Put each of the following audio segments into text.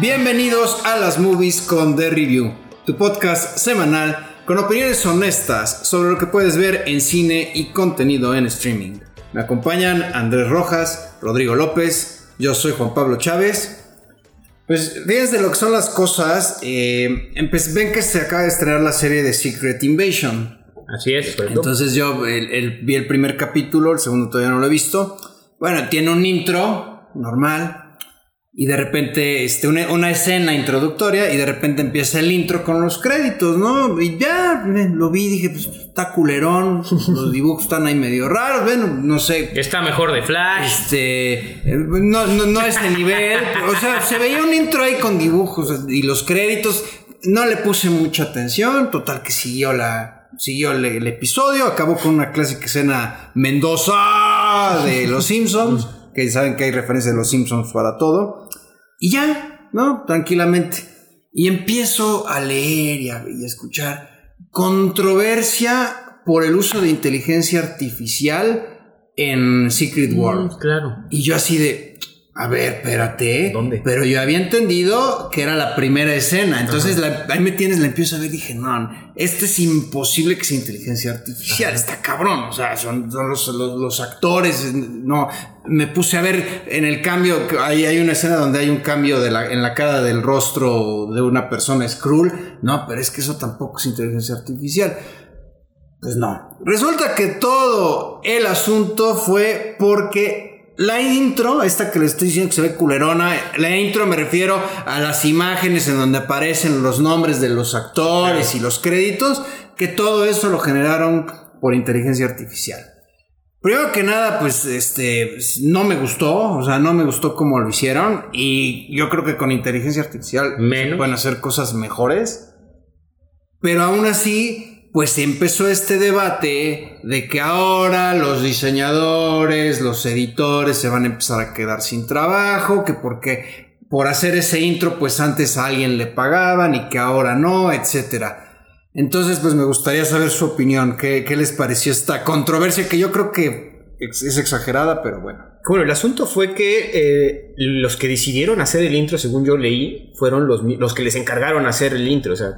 Bienvenidos a las movies con The Review, tu podcast semanal con opiniones honestas sobre lo que puedes ver en cine y contenido en streaming. Me acompañan Andrés Rojas, Rodrigo López, yo soy Juan Pablo Chávez. Pues fíjense lo que son las cosas. eh, ven que se acaba de estrenar la serie de Secret Invasion. Así es. Entonces yo el- el- vi el primer capítulo, el segundo todavía no lo he visto. Bueno, tiene un intro normal y de repente este, una, una escena introductoria y de repente empieza el intro con los créditos, ¿no? Y ya lo vi dije, pues está culerón, los dibujos están ahí medio raros, bueno, no sé. Está mejor de Flash. Este, no, no, no a ese nivel, o sea, se veía un intro ahí con dibujos y los créditos, no le puse mucha atención, total que siguió la, siguió el, el episodio, acabó con una clásica escena Mendoza de Los Simpsons, que saben que hay referencia de Los Simpsons para todo, y ya, ¿no? Tranquilamente. Y empiezo a leer y a, y a escuchar controversia por el uso de inteligencia artificial en Secret World. Mm, claro. Y yo así de, a ver, espérate. ¿Dónde? Pero yo había entendido que era la primera escena. Entonces la- ahí me tienes, la empiezo a ver y dije, no, este es imposible que sea inteligencia artificial. Está cabrón. O sea, son, son los, los- los actores. No, me puse a ver en el cambio. Ahí hay una escena donde hay un cambio de la, en la cara del rostro de una persona Skrull. No, pero es que eso tampoco es inteligencia artificial. Pues no. Resulta que todo el asunto fue porque la intro, esta que le estoy diciendo que se ve culerona, la intro me refiero a las imágenes en donde aparecen los nombres de los actores y los créditos, que todo eso lo generaron por inteligencia artificial. Primero que nada, pues este no me gustó, o sea, no me gustó cómo lo hicieron y yo creo que con inteligencia artificial Menos. pueden hacer cosas mejores. Pero aún así, pues empezó este debate de que ahora los diseñadores, los editores se van a empezar a quedar sin trabajo, que porque por hacer ese intro, pues antes a alguien le pagaban y que ahora no, etcétera. Entonces, pues me gustaría saber su opinión. ¿Qué, qué les pareció esta controversia que yo creo que es exagerada, pero bueno. Bueno, el asunto fue que eh, los que decidieron hacer el intro, según yo leí, fueron los, los que les encargaron hacer el intro. O sea,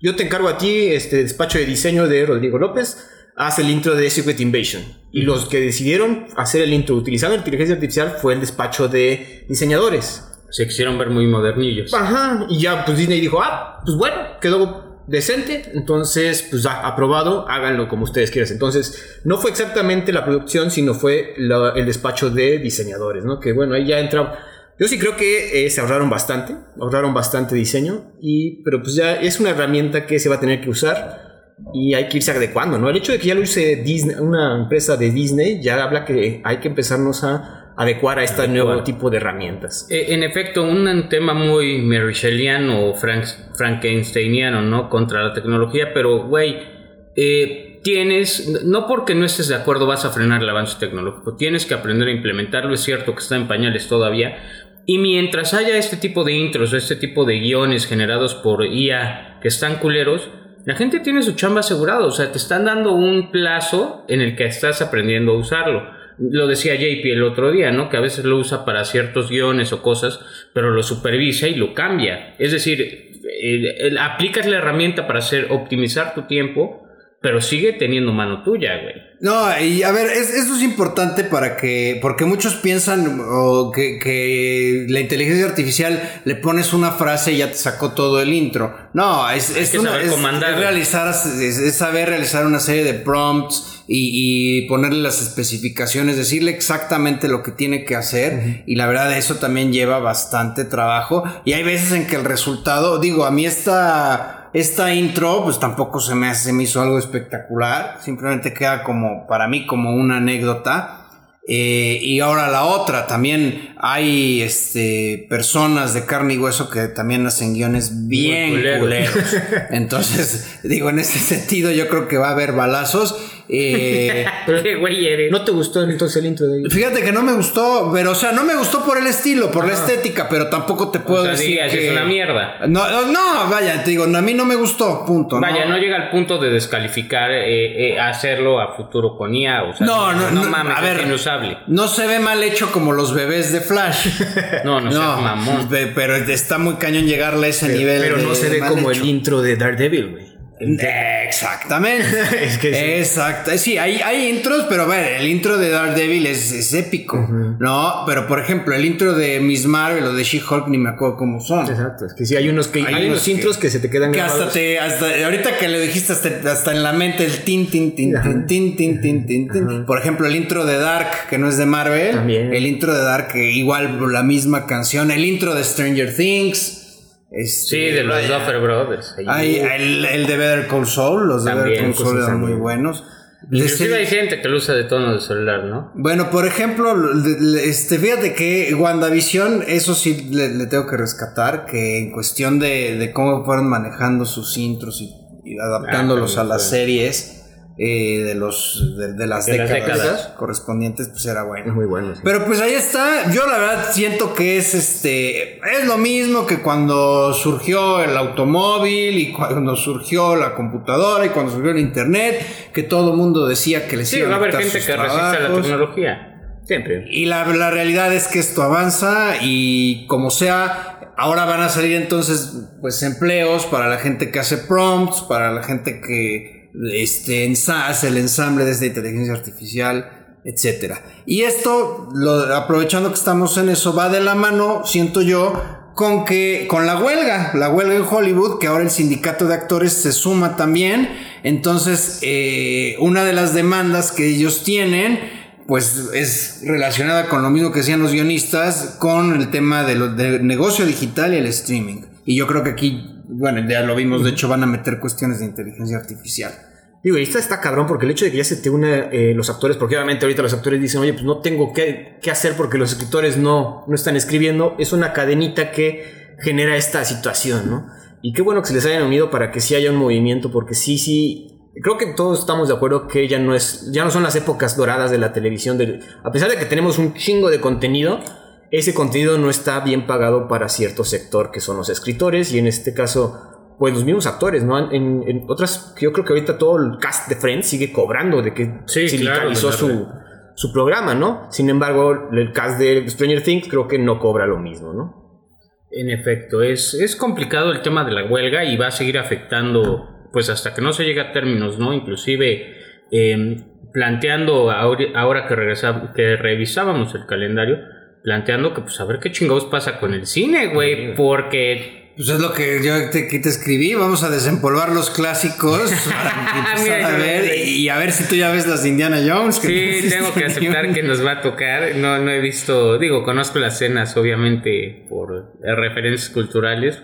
yo te encargo a ti, este despacho de diseño de Rodrigo López, haz el intro de Secret Invasion. Y los que decidieron hacer el intro utilizando inteligencia artificial fue el despacho de diseñadores. Se quisieron ver muy modernillos. Ajá, y ya pues Disney dijo, ah, pues bueno, quedó decente, entonces pues aprobado, háganlo como ustedes quieran. Entonces, no fue exactamente la producción, sino fue la- el despacho de diseñadores, ¿no? Que bueno, ahí ya entra... Yo sí creo que eh, se ahorraron bastante, ahorraron bastante diseño, y, pero pues ya es una herramienta que se va a tener que usar y hay que irse adecuando, ¿no? El hecho de que ya lo use Disney, una empresa de Disney ya habla que hay que empezarnos a adecuar a este nuevo tipo de herramientas. Eh, en efecto, un tema muy Shelleyan o Frank, Frankensteiniano, ¿no? Contra la tecnología, pero, güey, eh, tienes, no porque no estés de acuerdo vas a frenar el avance tecnológico, tienes que aprender a implementarlo, es cierto que está en pañales todavía, y mientras haya este tipo de intros este tipo de guiones generados por IA que están culeros, la gente tiene su chamba asegurado, o sea, te están dando un plazo en el que estás aprendiendo a usarlo. Lo decía JP el otro día, ¿no? Que a veces lo usa para ciertos guiones o cosas, pero lo supervisa y lo cambia. Es decir, aplicas la herramienta para hacer optimizar tu tiempo, pero sigue teniendo mano tuya, güey. No, y a ver, es- eso es importante para que, porque muchos piensan que, que la inteligencia artificial le pones una frase y ya te sacó todo el intro. No, es, es, una- es- realizar, es, es saber realizar una serie de prompts y, y ponerle las especificaciones, decirle exactamente lo que tiene que hacer. Y la verdad, eso también lleva bastante trabajo. Y hay veces en que el resultado, digo, a mí esta esta intro, pues tampoco se me, hace- se me hizo algo espectacular. Simplemente queda como, para mí, como una anécdota. Eh, y ahora la otra, también hay este, personas de carne y hueso que también hacen guiones bien culeros. Entonces, digo, en ese sentido, yo creo que va a haber balazos. Eh, ¿Qué güey eres? ¿No te gustó entonces el intro de fíjate que no me gustó, pero o sea, no me gustó por el estilo, por la estética, pero tampoco te puedo O sea, decir digas, que es una mierda. No, no, no, vaya, te digo, a mí no me gustó, punto. Vaya, no, no llega al punto de descalificar eh, eh, hacerlo a futuro con IA. O sea, No, no, no, mames, a ver. es inusable. No se ve mal hecho como los bebés de Flash. No, no, seas mamón. pe- pero está muy cañón llegarle a ese nivel. Pero de- no se ve como hecho. el intro de Daredevil, güey. Exactamente. es sí. Exacto. Sí, hay, hay intros, pero ver, el intro de Daredevil es, es épico, ¿no? Pero por ejemplo, el intro de Miss Marvel o de She-Hulk ni me acuerdo cómo son. Exacto. Es que sí, hay unos, que, hay, unos intros que, se te quedan que hasta, te, hasta ahorita que le dijiste hasta, hasta, en la mente el tin, tin, tin, tin, tin, tin, tin, tin, tin. Por ejemplo, el intro de Dark, que no es de Marvel. También. El intro de Dark, igual la misma canción. El intro de Stranger Things. Este, Sí, de los. Duffer Brothers. Hay el, el de Better Call Saul, los de Better Call Saul cosas eran muy buenos. Inclusive hay gente que lo usa de tono de celular, ¿no? bueno, por ejemplo, este, fíjate que WandaVision, eso sí le, le tengo que rescatar, que en cuestión de, de cómo fueron manejando sus intros y, y adaptándolos Ah, a las series eh, de los de, de las De las décadas, correspondientes, pues era bueno. Es muy bueno. sí. Pero pues ahí está. Yo la verdad siento que es este. Es lo mismo que cuando surgió el automóvil y cuando surgió la computadora y cuando surgió el internet, que todo el mundo decía que les Sí, iba va a haber gente sus que resista la trabajos. tecnología. Siempre. Y la, la realidad es que esto avanza y como sea, ahora van a salir entonces pues empleos para la gente que hace prompts, para la gente que este, ensa- hace el ensamble de inteligencia artificial, etcétera. Y esto, lo- aprovechando que estamos en eso, va de la mano, siento yo, con que con la huelga, la huelga en Hollywood, que ahora el sindicato de actores se suma también. Entonces, eh, una de las demandas que ellos tienen, pues es relacionada con lo mismo que decían los guionistas, con el tema del negocio digital y el streaming. Y yo creo que aquí, bueno, ya lo vimos, de hecho van a meter cuestiones de inteligencia artificial. Digo, y está, está cabrón porque el hecho de que ya se te una eh, los actores, porque obviamente ahorita los actores dicen, oye, pues no tengo qué, qué hacer porque los escritores no, no están escribiendo, es una cadenita que genera esta situación, ¿no? Y qué bueno que se les hayan unido para que sí haya un movimiento, porque sí, sí, creo que todos estamos de acuerdo que ya no es, ya no son las épocas doradas de la televisión, de- a pesar de que tenemos un chingo de contenido, ese contenido no está bien pagado para cierto sector que son los escritores y en este caso pues los mismos actores, ¿no? En, en otras, yo creo que ahorita todo el cast de Friends sigue cobrando de que Sí, sindicalizó claro, su, su programa, ¿no? Sin embargo, el cast de Stranger Things creo que no cobra lo mismo, ¿no? En efecto, es, es complicado el tema de la huelga y va a seguir afectando, pues hasta que no se llegue a términos, ¿no? Inclusive eh, planteando, ahora, ahora que, regresa- que revisábamos el calendario, planteando que pues a ver qué chingados pasa con el cine, güey, porque... Pues es lo que yo te, que te escribí. Vamos a desempolvar los clásicos para empezar Mira, a yo- ver y, a ver si tú ya ves las de Indiana Jones. que Sí, tengo que aceptar que nos va a tocar. No, no he visto, digo, conozco las escenas, obviamente, por referencias culturales,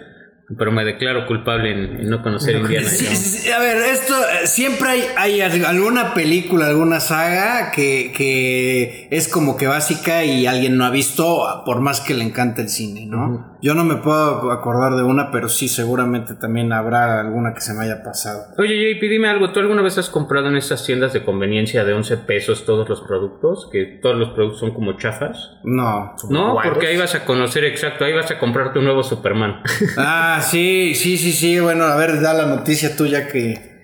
pero me declaro culpable en, en no conocer Indiana Sí, Jones. sí, sí, a ver, esto eh, siempre hay, hay al- alguna película, alguna saga que, que es como que básica y alguien no ha visto, por más que le encante el cine, ¿no? Yo no me puedo acordar de una, pero sí, seguramente también habrá alguna que se me haya pasado. Oye, JP, dime algo. ¿Tú alguna vez has comprado en estas tiendas de conveniencia de 11 pesos todos los productos? Que todos los productos son como chafas. No. No, porque ahí vas a conocer exacto, ahí vas a comprarte un nuevo Superman. Ah, sí, sí, sí, sí. Bueno, a ver, da la noticia tuya que.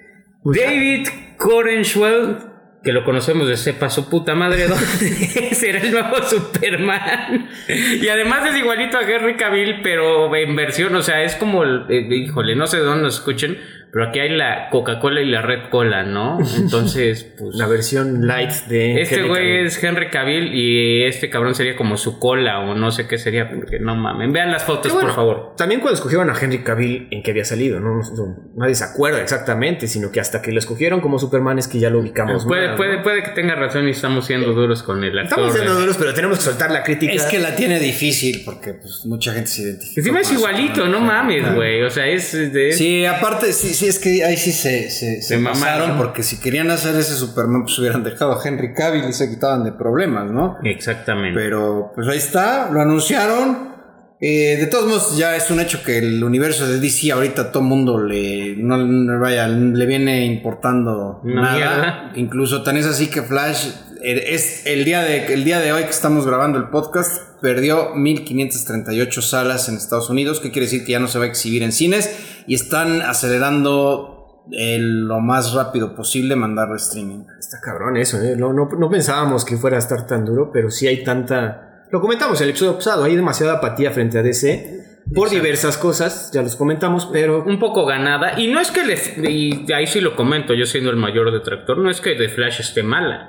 David Corenswell, que lo conocemos de sepa su puta madre, ¿dónde será el nuevo Superman? Y además es igualito a Henry Cavill, pero en versión, o sea, es como, el, eh, híjole, no sé de dónde nos escuchen, pero aquí hay la Coca-Cola y la Red Cola, ¿no? Entonces, pues... La versión light de... Este güey es Henry Cavill y este cabrón sería como su cola o no sé qué sería, porque no mamen. Vean las fotos, bueno, por favor. También cuando escogieron a Henry Cavill, ¿en qué había salido? No, No- nadie se acuerda exactamente, sino que hasta que lo escogieron como Superman es que ya lo ubicamos. Puede, más, puede, ¿no? puede que tenga razón y estamos siendo duros con el actor. Estamos siendo ¿eh? duros, pero tenemos que soltar la crítica. Es que la tiene difícil porque pues, mucha gente se identifica. Encima es igualito, no mames, güey. O sea, es de. Sí, aparte, sí, sí, es que ahí sí se, se, mamaron. porque si querían hacer ese Superman, pues hubieran dejado a Henry Cavill y se quitaban de problemas, ¿no? Exactamente. Pero pues ahí está, lo anunciaron. Eh, de todos modos, ya es un hecho que el universo de DC ahorita a todo mundo le, no, no, vaya, le viene importando nada. mierda. Incluso tan es así que Flash eh, es el día de el día de hoy que estamos grabando el podcast perdió 1538 salas en Estados Unidos, que quiere decir que ya no se va a exhibir en cines y están acelerando eh, lo más rápido posible mandarlo streaming. Está cabrón eso, ¿eh? No, no, no pensábamos que fuera a estar tan duro, pero sí hay tanta... Lo comentamos en el episodio pasado, hay demasiada apatía frente a DC por diversas cosas, ya los comentamos, pero... un poco ganada. Y no es que le. Y ahí sí lo comento, yo siendo el mayor detractor, no es que The Flash esté mala.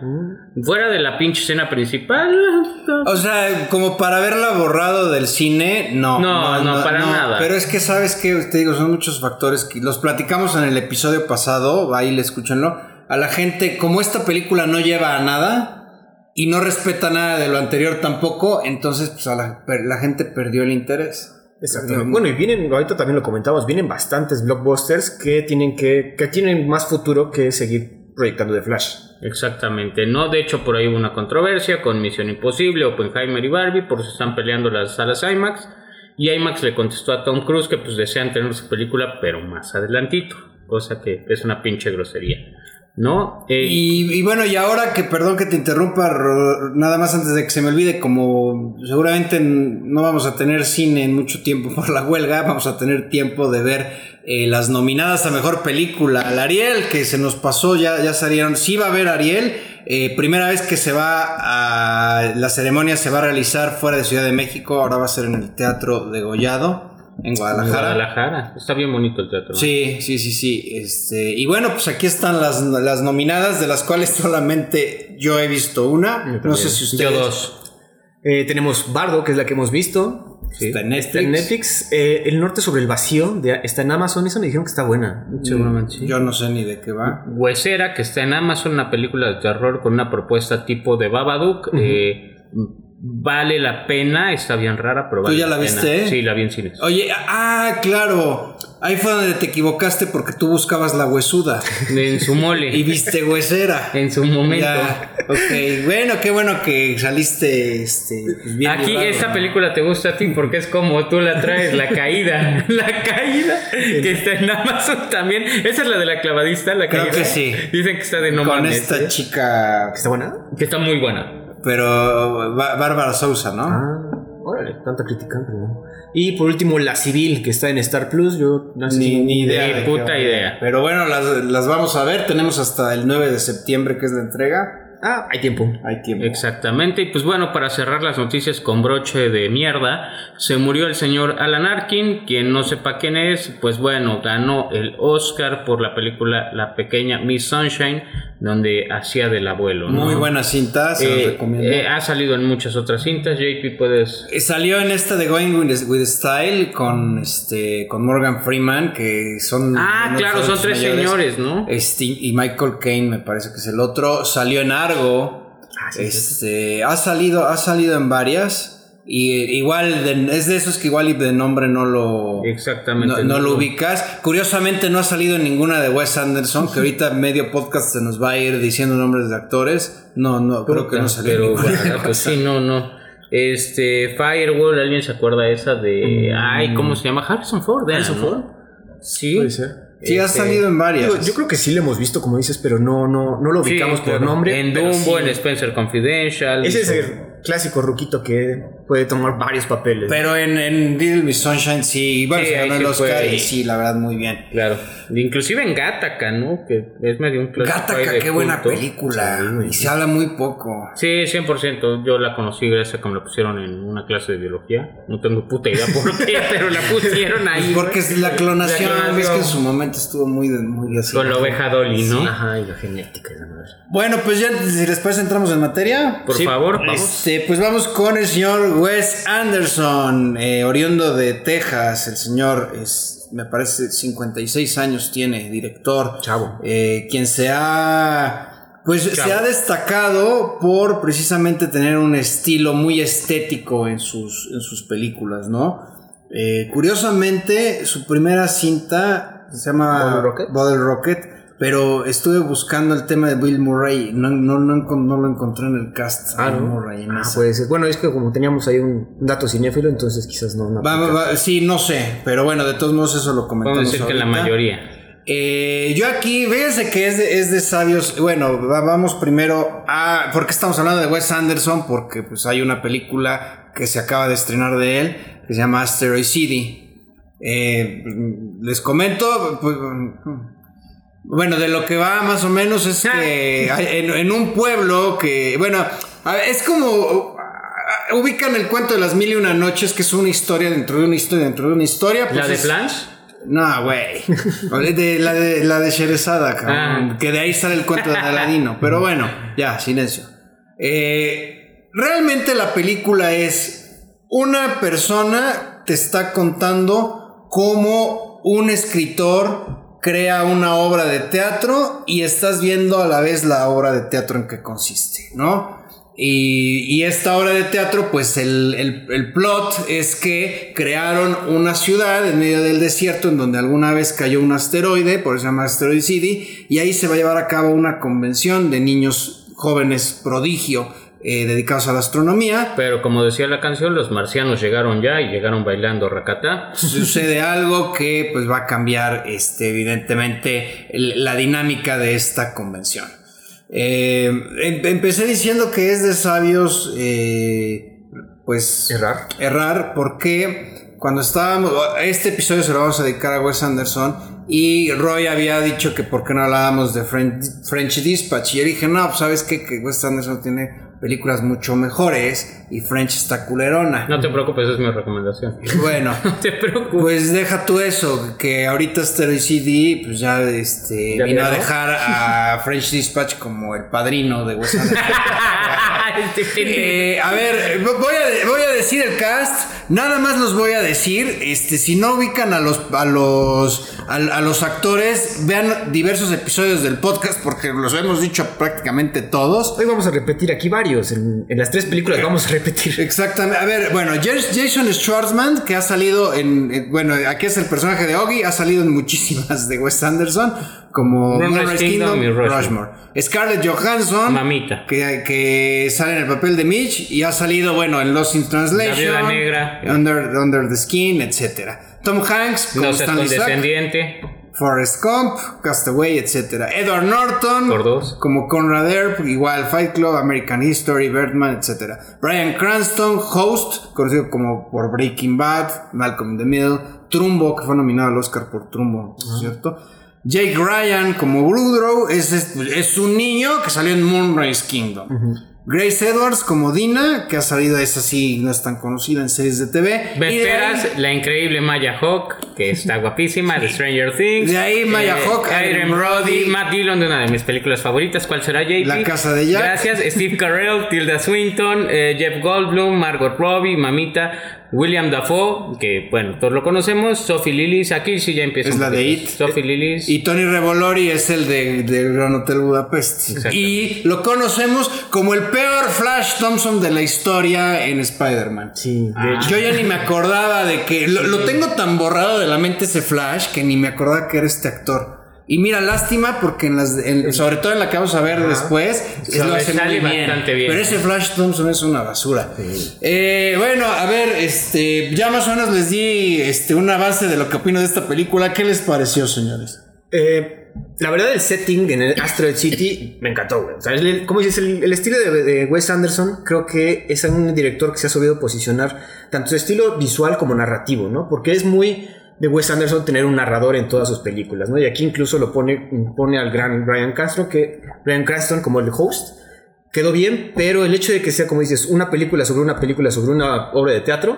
Fuera de la pinche escena principal. O sea, como para haberla borrado del cine, no. No, no, para nada. Pero es que sabes que, te digo, son muchos factores que los platicamos en el episodio pasado, ahí le escúchenlo. A la gente, como esta película no lleva a nada y no respeta nada de lo anterior tampoco, entonces pues a la, la gente perdió el interés. Exactamente. Bueno, y vienen, ahorita también lo comentamos, vienen bastantes blockbusters que tienen que, que tienen más futuro que seguir proyectando de Flash. Exactamente, no, de hecho por ahí hubo una controversia con Misión Imposible, Oppenheimer y Barbie, por eso están peleando las salas IMAX. Y IMAX le contestó a Tom Cruise que pues desean tener su película, pero más adelantito, cosa que es una pinche grosería. ¿No? Eh, Y, y bueno, y ahora que, perdón que te interrumpa, nada más antes de que se me olvide, como seguramente no vamos a tener cine en mucho tiempo por la huelga, vamos a tener tiempo de ver eh, las nominadas a mejor película. Al Ariel, que se nos pasó, ya, ya salieron. Sí va a haber Ariel. eh, primera vez que se va a. La ceremonia se va a realizar fuera de Ciudad de México, ahora va a ser en el Teatro de Gollado, en Guadalajara. Guadalajara. Está bien bonito el teatro. Sí, sí, sí, sí. Este, y bueno, pues aquí están las, las nominadas, de las cuales solamente yo he visto una. No sé si Yo ustedes. dos. Eh, tenemos Bardo, que es la que hemos visto. Sí. Está en Está en Netflix. Eh, el Norte sobre el Vacío de- está en Amazon. Eso me dijeron que está buena. Seguramente sí. Yo no sé ni de qué va. Huesera, que está en Amazon, una película de terror con una propuesta tipo de Babadook. eh, vale la pena, está bien rara, pero vale ya la pena. viste, eh? Sí, la vi en cines. Oye, ah, claro. Ahí fue donde te equivocaste porque tú buscabas la huesuda En su mole. y viste huesera. en su momento. Ya, ok. Bueno, qué bueno que saliste este, pues, bien Aquí esta película te gusta a ti porque es como tú la traes, La Caída. La Caída, que está en Amazon también. Esa es la de la clavadista, La Creo Caída. que sí. Dicen que está de no Con mames, esta ¿eh? chica, ¿Está buena? Que está muy buena. Pero Bá- Bárbara Sousa, ¿no? Ah, órale, tanta crítica. pero no. Y por último, La Civil, que está en Star Plus. Yo no sé Ni, si- ni idea. Ni de puta idea. Pero bueno, las, las vamos a ver. Tenemos hasta el 9 de septiembre, que es la entrega. Ah, hay tiempo. Hay tiempo. Exactamente, y pues bueno, para cerrar las noticias con broche de mierda, se murió el señor Alan Arkin, quien no sepa quién es, pues bueno, ganó el Oscar por la película La pequeña Miss Sunshine, donde hacía del abuelo. ¿no? Muy buena cinta, se los Eh, recomiendo. eh, ha salido en muchas otras cintas, JP puedes... Eh, Salió en esta de Going with, with Style con este con Morgan Freeman, que son. Ah, claro, son tres mayores. señores, ¿no? Este, y Michael Caine me parece que es el otro. Salió en Argo. Ah, sí, este, ha salido, ha salido en varias. Y igual de- es de esos que igual y de nombre no lo Exactamente. no, no lo ubicas. Curiosamente no ha salido en ninguna de Wes Anderson, que ahorita medio podcast se nos va a ir diciendo nombres de actores. No, no, creo que no salió en Pero bueno, pues sí, no, no. Este, Firewall, ¿alguien se acuerda esa de... Mm. Ay, ¿cómo se llama? Harrison Ford. ¿Harrison ¿no? Ford? Sí. Puede ser. Sí, ha Este, salido en varias. Yo creo que sí lo hemos visto, como dices, pero no, no, no lo Sí, ubicamos por nombre. En Dumbo, sí. en Spencer Confidential. Ese es el clásico ruquito que puede tomar varios papeles. Pero en, en Little Miss Sunshine sí, bueno, Sí, se ganó el sí Oscar y sí, la verdad, muy bien. Claro. Inclusive en Gattaca, ¿no? Que es medio un clásico Gattaca, qué buena culto. película. Sí, y se habla muy poco. Sí, 100%. Yo la conocí gracias a que me la pusieron en una clase de biología. No tengo puta idea por qué, pero la pusieron ahí. Porque es la clonación, La clonación. es que en su momento estuvo muy, de- muy así. Con la oveja Dolly, ¿no? Ajá, y la genética y la madre. Bueno, pues ya, si les parece, entramos en materia. Por favor, vamos. Este, pues vamos con el señor Wes Anderson, eh, oriundo de Texas. El señor es, me parece, 56 años tiene, director. Chavo. Eh, quien se ha, pues se ha destacado por precisamente tener un estilo muy estético en sus, en sus películas, ¿no? Eh, curiosamente, su primera cinta se llama Bottle Rocket. Bottle Rocket, pero estuve buscando el tema de Bill Murray. No, no, no, lo encontré en el cast. Ah, Bill ¿no? Murray Ah, puede ser. Bueno, es que como teníamos ahí un dato cinéfilo, entonces quizás no. Va, sí, no sé, pero bueno, de todos modos eso lo comentamos. Podemos decir que la mayoría. Eh, yo aquí, fíjense que es de, es de sabios. Bueno, va- vamos primero a. ¿Por qué estamos hablando de Wes Anderson? Porque pues hay una película que se acaba de estrenar de él que se llama Asteroid City. Eh, les comento. pues, bueno, de lo que va más o menos es que hay- en, en un pueblo que. Bueno, es como. ah, Ubican el cuento de las mil y una noches, que es una historia dentro de una historia dentro de una historia. ¿La pues de es- Blanche? no, güey. De- la de la de Sherezada, cabrón. Ah. Que de ahí sale el cuento de Aladino. Pero bueno, ya, silencio. Eh, realmente la película es una persona te está contando cómo un escritor crea una obra de teatro y estás viendo a la vez la obra de teatro en que consiste, ¿no? Y, esta obra de teatro, pues el, el- el plot es que crearon una ciudad en medio del desierto en donde alguna vez cayó un asteroide, por eso se llama Asteroid City, y ahí se va a llevar a cabo una convención de niños jóvenes prodigio eh, dedicados a la astronomía. Pero como decía la canción, los marcianos llegaron ya y llegaron bailando racatá. Sucede algo que pues va a cambiar este, evidentemente la dinámica de esta convención. Eh, em- empecé diciendo que es de sabios eh, pues Errar. errar porque cuando estábamos este episodio se lo vamos a dedicar a Wes Anderson y Roy había dicho que por qué no hablábamos de French, French Dispatch y yo dije no pues sabes qué? que Wes Anderson tiene películas mucho mejores y French está culerona No te preocupes, es mi recomendación. bueno No te preocupes. pues deja tú eso, que ahorita Asteroid CD pues ya este, ¿Ya vino a dejar a French Dispatch como el padrino de Wes Anderson. Este. Eh, a ver, voy a, voy a decir el cast, nada más los voy a decir, este, si no ubican a los, a los, a, a los actores, vean diversos episodios del podcast porque los hemos dicho prácticamente todos. Hoy vamos a repetir aquí varios. En, en las tres películas vamos a repetir. Exactamente. A ver, bueno, Jas- Jason Schwartzman, que ha salido en. en- bueno, aquí es el personaje de Oggy, ha salido en muchísimas de Wes Anderson, como Moonrise Kingdom y Rushmore. Rushmore. Scarlett Johansson, Mamita. que, que sale en el papel de Mitch y ha salido, bueno, en Lost in Translation, La Negra. Under, Under the Skin, etc. Tom Hanks, como No Stanley condescendiente. Forrest Gump, Castaway, etc. Edward Norton, Por dos. como Conrad Earp, igual Fight Club, American History, Birdman, etc. Brian Cranston, Host, conocido como por Breaking Bad, Malcolm in the Middle, Trumbo, que fue nominado al Oscar por Trumbo, ¿cierto? Jake Ryan como Woodrow, es, es, es un niño que salió en Moonrise Kingdom. Grace Edwards como Dina, que ha salido, esa sí, no es tan conocida en series de TV. Me Y de ahí- esperas la increíble Maya Hawk, que está guapísima, de Stranger Things. De ahí Maya Hawke, Irene Irene Brody. Matt Dillon, de una de mis películas favoritas. ¿Cuál será, JP? La Casa de Jack. Gracias. Steve Carell, Tilda Swinton, eh, Jeff Goldblum, Margot Robbie, Mamita, William Dafoe, que bueno, todos lo conocemos. Sophie Lillis, aquí sí ya empieza. Es la de. It. Sophie Lillis. Y Tony Revolori es el de, del Gran Hotel Budapest. Exacto. Y lo conocemos como el peor Flash Thompson de la historia en Spider-Man. Sí, de Ah. hecho. Yo ya ni me acordaba de que. Lo, lo tengo tan borrado de la mente ese Flash que ni me acordaba que era este actor. Y mira, lástima porque en las, en- sobre todo en la que vamos a ver después, es lo hace Sobresale muy bien. bastante bien. Pero ese Flash Thompson es una basura. Eh, bueno, a ver, este, ya más o menos les di este, una base de lo que opino de esta película. ¿Qué les pareció, señores? Eh, la verdad, el setting en el Asteroid City me encantó, güey. O sea, el- como dices, el, el estilo de, de Wes Anderson creo que es un director que se ha sabido posicionar tanto su estilo visual como narrativo, ¿no? Porque es muy de Wes Anderson tener un narrador en todas sus películas, ¿no? Y aquí incluso lo pone, pone al gran Brian Cranston, que, Brian Cranston como el host. Quedó bien, pero el hecho de que sea, como dices, una película sobre una película sobre una obra de teatro,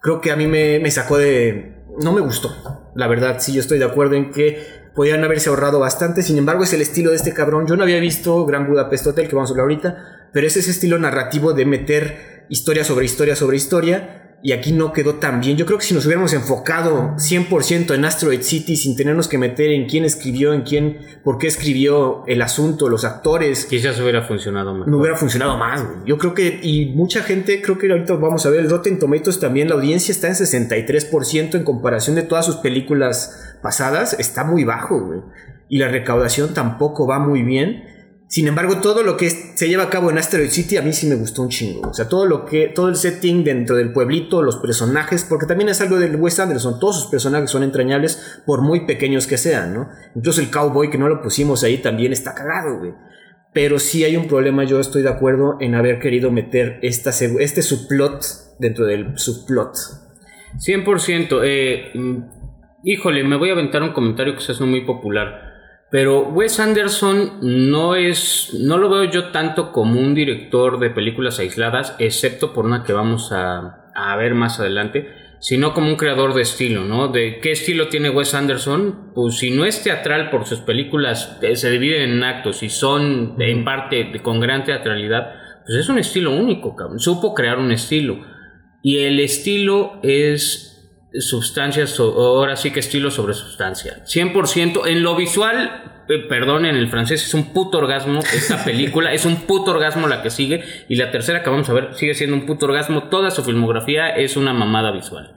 creo que a mí me, me sacó de... No me gustó. La verdad, sí, yo estoy de acuerdo en que podían haberse ahorrado bastante. Sin embargo, es el estilo de este cabrón. Yo no había visto Gran Budapest Hotel, que vamos a hablar ahorita, pero es ese estilo narrativo de meter historia sobre historia sobre historia. Y aquí no quedó tan bien. Yo creo que si nos hubiéramos enfocado 100% en Asteroid City sin tenernos que meter en quién escribió, en quién, por qué escribió el asunto, los actores, Quizás hubiera funcionado mejor. me hubiera funcionado más, güey. Yo creo que, y mucha gente, creo que ahorita vamos a ver el Rotten Tomatoes también, la audiencia está en 63% en comparación de todas sus películas pasadas, está muy bajo, güey. y la recaudación tampoco va muy bien. Sin embargo, todo lo que se lleva a cabo en Asteroid City a mí sí me gustó un chingo. O sea, todo lo que, todo el setting dentro del pueblito, los personajes, porque también es algo del Wes Anderson. Todos sus personajes son entrañables, por muy pequeños que sean, ¿no? Incluso el cowboy que no lo pusimos ahí también está cagado, güey. Pero sí hay un problema, yo estoy de acuerdo en haber querido meter esta, este subplot dentro del subplot. 100%. Eh, mm, híjole, me voy a aventar un comentario que quizás no muy popular. Pero Wes Anderson no es, no lo veo yo tanto como un director de películas aisladas, excepto por una que vamos a, a ver más adelante, sino como un creador de estilo, ¿no? ¿De qué estilo tiene Wes Anderson? Pues si no es teatral por sus películas, eh, se dividen en actos y son en parte con gran teatralidad, pues es un estilo único, cabrón. Supo crear un estilo. Y el estilo es sustancias, ahora sí que estilo sobre sustancia. 100% en lo visual, perdón, en el francés es un puto orgasmo esta película, es un puto orgasmo la que sigue y la tercera que vamos a ver sigue siendo un puto orgasmo, toda su filmografía es una mamada visual.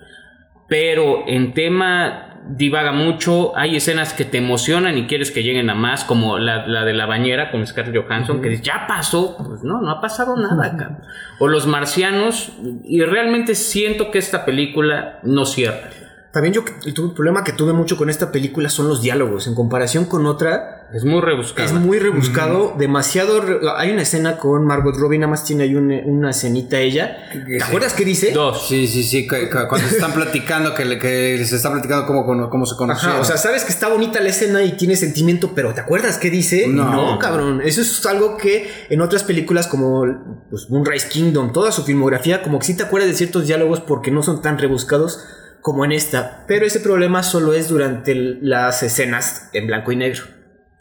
Pero en tema divaga mucho, hay escenas que te emocionan y quieres que lleguen a más, como la, de la bañera con Scarlett Johansson, que ya pasó, pues no, no ha pasado nada acá. O los marcianos, y realmente siento que esta película no cierra. También yo el problema que tuve mucho con esta película son los diálogos. En comparación con otra. Es muy rebuscado. Es muy rebuscado. Demasiado. Hay una escena con Margot Robbie, nada más tiene ahí una, escenita ella. ¿Te acuerdas qué dice? Dos. Sí, sí, sí. Cuando se están platicando, que, que se está platicando cómo, cómo se conoció. o sea, sabes que está bonita la escena y tiene sentimiento, pero ¿te acuerdas qué dice? No. cabrón. Eso es algo que en otras películas como pues, Moonrise Kingdom, toda su filmografía, como que sí te acuerdas de ciertos diálogos porque no son tan rebuscados como en esta, pero ese problema solo es durante las escenas en blanco y negro.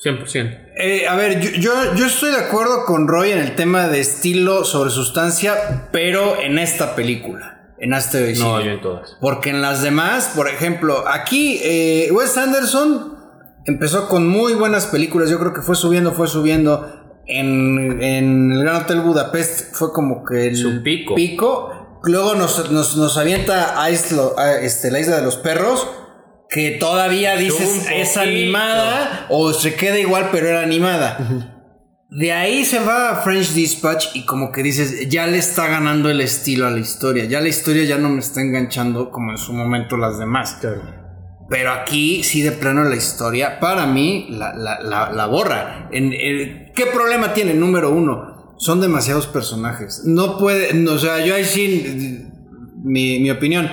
100%. Eh, a ver, yo, yo, estoy de acuerdo con Roy en el tema de estilo sobre sustancia, pero en esta película. En este No, yo en todas. Porque en las demás, por ejemplo, aquí eh, Wes Anderson empezó con muy buenas películas. Yo creo que fue subiendo, fue subiendo. En, en el Gran Hotel Budapest fue como que el Su pico. pico Luego nos, nos, nos avienta a, este, la isla de los perros. Que todavía dices es animada o se queda igual, pero era animada. De ahí se va a French Dispatch y como que dices, ya le está ganando el estilo a la historia. Ya la historia ya no me está enganchando como en su momento las demás. Pero aquí sí de plano la historia, para mí, la, la, borra. En, ¿Qué problema tiene? Número uno son demasiados personajes. No puede, o sea, yo ahí sí, mi, mi opinión,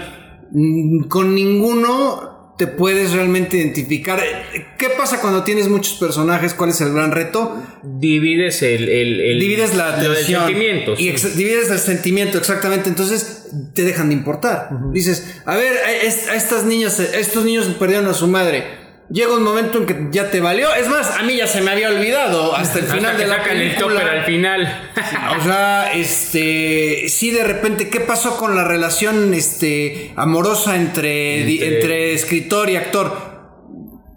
con ninguno te puedes realmente identificar. ¿Qué pasa cuando tienes muchos personajes? ¿Cuál es el gran reto? Divides el... el, divides la atención. sentimientos. Y divides el sentimiento, exactamente. Entonces te dejan de importar. Dices, a ver, a, a estas niñas, estos niños perdieron a su madre llega un momento en que ya te valió. Es más, a mí ya se me había olvidado hasta el final de la película. pero al final. o sea, este, sí, de repente, ¿qué pasó con la relación, este, amorosa entre, entre... escritor y actor?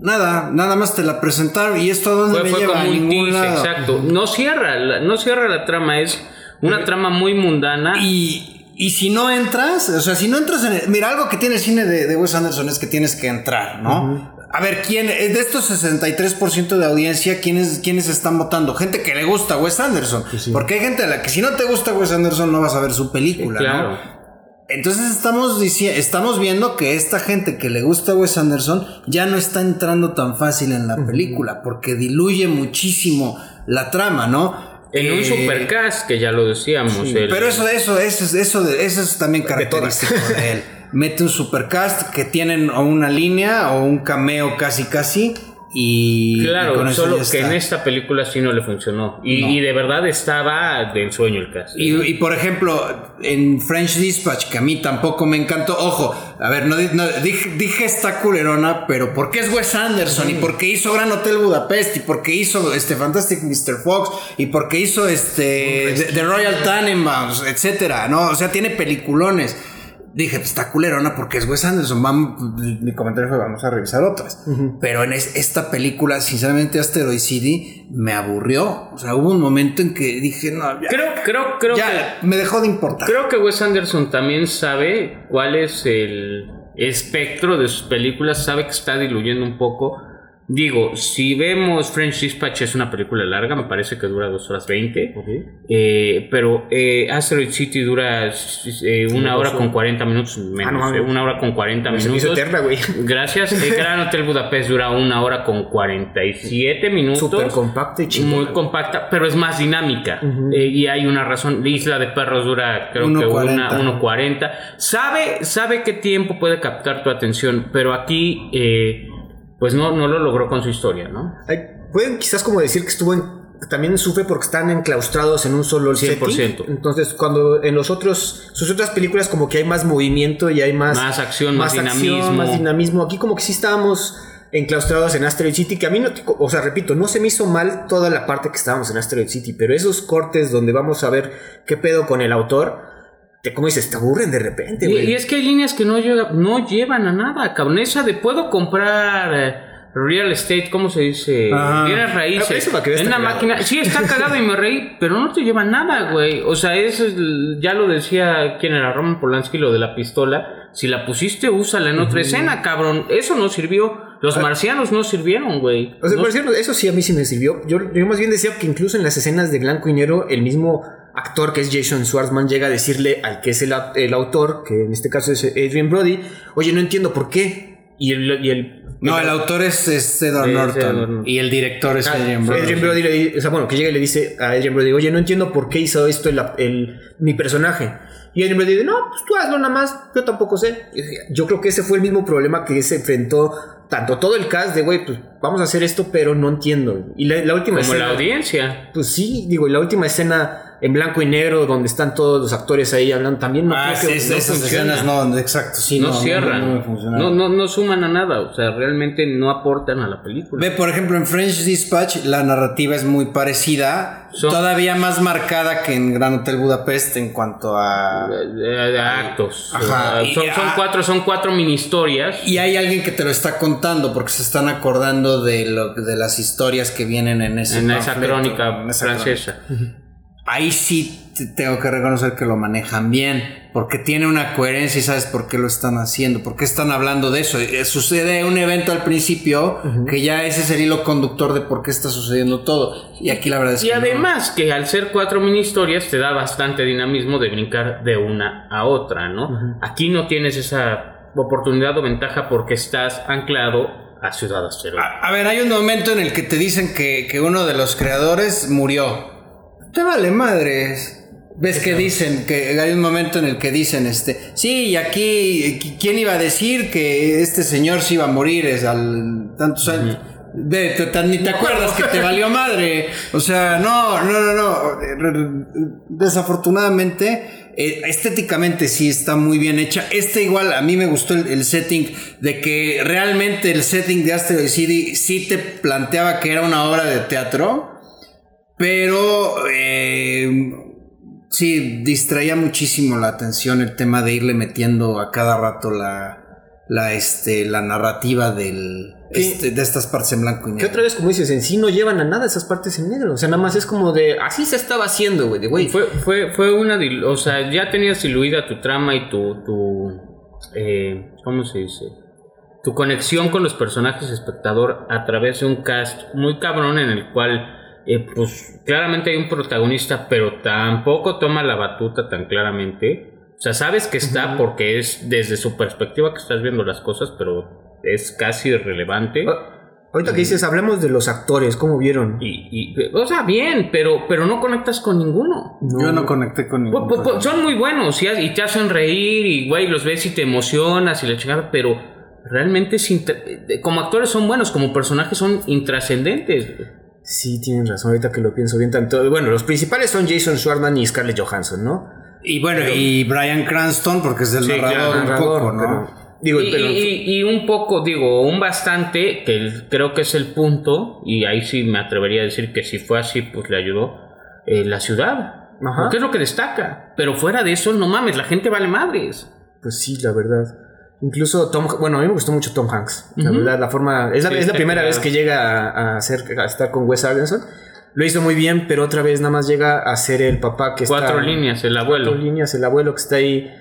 Nada, nada más te la presentaron y esto a dónde me lleva a ningún lado. Exacto, no cierra, no cierra la trama, es una trama muy mundana y y si no entras, o sea, si no entras en el, Mira, algo que tiene el cine de, de Wes Anderson es que tienes que entrar, ¿no? A ver, ¿quién es de estos 63% de audiencia, ¿quiénes, ¿quiénes están votando? Gente que le gusta Wes Anderson. Porque hay gente a la que si no te gusta Wes Anderson no vas a ver su película, claro. Entonces estamos, estamos viendo que esta gente que le gusta Wes Anderson ya no está entrando tan fácil en la película porque diluye muchísimo la trama, ¿no? En un eh, supercast, que ya lo decíamos. pero eso, eso, eso, eso, eso es también característico de él. mete un supercast que tienen o una línea o un cameo casi casi y claro, solo que en esta película sí no le funcionó. Y, de verdad estaba de ensueño el cast. Y, por ejemplo, en French Dispatch, que a mí tampoco me encantó. Ojo, a ver, no, dije, dije, esta culerona, pero porque es Wes Anderson, y porque hizo Gran Hotel Budapest, y porque hizo este Fantastic Mr. Fox, y porque hizo este The, Royal Tannenbaums, etcétera, ¿no? O sea, tiene peliculones dije, pues está culero, ¿no? Porque es Wes Anderson. mi comentario fue, vamos a revisar otras. Pero en esta película, sinceramente, Asteroid City me aburrió. O sea, hubo un momento en que dije, no, ya, Creo, creo, creo ya me dejó de importar. Creo que Wes Anderson también sabe cuál es el espectro de sus películas, sabe que está diluyendo un poco. Digo, si vemos French Dispatch es una película larga, me parece que dura 2 horas 20. Ok. Eh, pero eh, Asteroid City dura eh, una hora con 40 minutos menos. Ah, no mames. eh, una hora con 40 Se me hizo minutos. eterna, güey. Gracias. El Gran Hotel Budapest dura una hora con 47 minutos. Súper compacta y chingona. Muy compacta, pero es más dinámica. Eh, y hay una razón. Isla de Perros dura, creo que 1.40. una 1.40. Sabe, sabe qué tiempo puede captar tu atención, pero aquí, eh, pues no, no lo logró con su historia, ¿no? Ay, Pueden quizás como decir que estuvo en, también sufre porque están enclaustrados en un solo 100%. setting. Entonces, cuando en los otros, sus otras películas como que hay más movimiento y hay más, Más acción, más acción, dinamismo. más dinamismo. Aquí como que sí estábamos enclaustrados en Asteroid City, que a mí no, o sea, repito, no se me hizo mal toda la parte que estábamos en Asteroid City, pero esos cortes donde vamos a ver qué pedo con el autor, te como dices, te aburren de repente, Y, güey. y es que hay líneas que no, llega- no llevan a nada, cabrón. Esa de puedo comprar eh, real estate, ¿cómo se dice? Ah, raíces. eso para que veas en una cagado. máquina. Sí, está cagado y me reí, pero no te lleva a nada, güey. O sea, eso es, ya lo decía quién era Roman Polanski, lo de la pistola. Si la pusiste, úsala en otra escena, cabrón. Eso no sirvió. Los marcianos no sirvieron, güey. O sea, No- por cierto, eso sí a mí sí me sirvió. Yo, yo más bien decía que incluso en las escenas de blanco y negro, el mismo actor que es Jason Schwartzman llega a decirle al que es el, el autor, que en este caso es Adrian Brody, oye, no entiendo por qué. Y el, y el- No, el autor es, es Edward Es Norton. Y el director es Ah, Adrian Brody. Adrian Brody le dice, o sea, bueno, que llega y le dice a Adrian Brody, oye, no entiendo por qué hizo esto el, el- mi personaje. Y Adrian Brody dice, no, pues tú hazlo nada más, yo tampoco sé. Yo creo que ese fue el mismo problema que se enfrentó tanto todo el cast de, güey, pues vamos a hacer esto, pero no entiendo. Y la, la última Como la escena- audiencia. Pues sí, digo, y la última escena en blanco y negro donde están todos los actores ahí hablando también no Ah, creo que sí, no esas funciona. escenas no, exacto, sí. no, no, cierran. No, suman a nada. O sea, realmente no aportan a la película. Ve, por ejemplo, en French Dispatch la narrativa es muy parecida, Son- todavía más marcada que en Gran Hotel Budapest en cuanto a... Eh, de actos. Ajá. Eh, son, ah. cuatro, son cuatro mini historias. Y hay alguien que te lo está contando porque se están acordando de, lo, de las historias que vienen en ese en esa crónica en esa francesa. Ahí sí te- tengo que reconocer que lo manejan bien, porque tiene una coherencia y sabes por qué lo están haciendo, por qué están hablando de eso. Eh, Sucede un evento al principio que ya ese es el hilo conductor de por qué está sucediendo todo. Y aquí la verdad es Y que no. además que al ser cuatro mini historias te da bastante dinamismo de brincar de una a otra, ¿no? Aquí no tienes esa oportunidad o ventaja porque estás anclado a Ciudad Asteroide. A, a ver, hay un momento en el que te dicen que, que uno de los creadores murió. Te vale madres. ¿Ves que dicen? Que hay un momento en el que dicen, este, sí, y aquí, ¿quién iba a decir que este señor se iba a morir es al tantos años? Te- te- ni te acuerdas que te valió madre. O sea, no, no, no, no. Desafortunadamente, eh, estéticamente sí está muy bien hecha. Este igual, a mí me gustó el, el setting de que realmente el setting de Asteroid City sí te planteaba que era una obra de teatro. Pero eh, sí, distraía muchísimo la atención el tema de irle metiendo a cada rato la, la, este, la narrativa del, este, de estas partes en blanco y Que negro. otra vez, como dices, en sí no llevan a nada esas partes en negro. O sea, nada más es como de. Así se estaba haciendo, güey. De güey. Fue, fue, fue una. O sea, ya tenías diluida tu trama y tu. tu eh, ¿Cómo se dice? Tu conexión con los personajes espectador a través de un cast muy cabrón en el cual. Eh, pues claramente hay un protagonista, pero tampoco toma la batuta tan claramente. O sea, sabes que está porque es desde su perspectiva que estás viendo las cosas, pero es casi irrelevante. Ah, Ahorita que dices, hablamos de los actores, ¿cómo vieron? Y, y- o sea, bien, pero, pero no conectas con ninguno. Yo no conecté con Pu- ningún pu- pu- personaje. son muy buenos y, y te hacen reír y güey los ves y te emocionas y la chingada, pero realmente es como actores son buenos, como personajes son intrascendentes. Sí, tienen razón, ahorita que lo pienso bien tanto. Bueno, los principales son Jason Schwartzman y Scarlett Johansson, ¿no? Y bueno, y Brian Cranston, porque es el Sí, narrador claro, un narrador, poco, ¿no? pero- digo, y, pero- y- y un poco, digo, un bastante, que el- creo que es el punto, y ahí sí me atrevería a decir que si fue así, pues le ayudó eh, la ciudad. Ajá. Porque es lo que destaca. Pero fuera de eso, no mames, la gente vale madres. Pues sí, la verdad. Incluso Tom, bueno, a mí me gustó mucho Tom Hanks. La verdad, la forma, es la, Sí, es la está primera vez que llega a, a hacer, a estar con Wes Anderson. lo hizo muy bien, pero otra vez nada más llega a ser el papá que está... Cuatro líneas, el abuelo. Cuatro líneas, el abuelo que está ahí,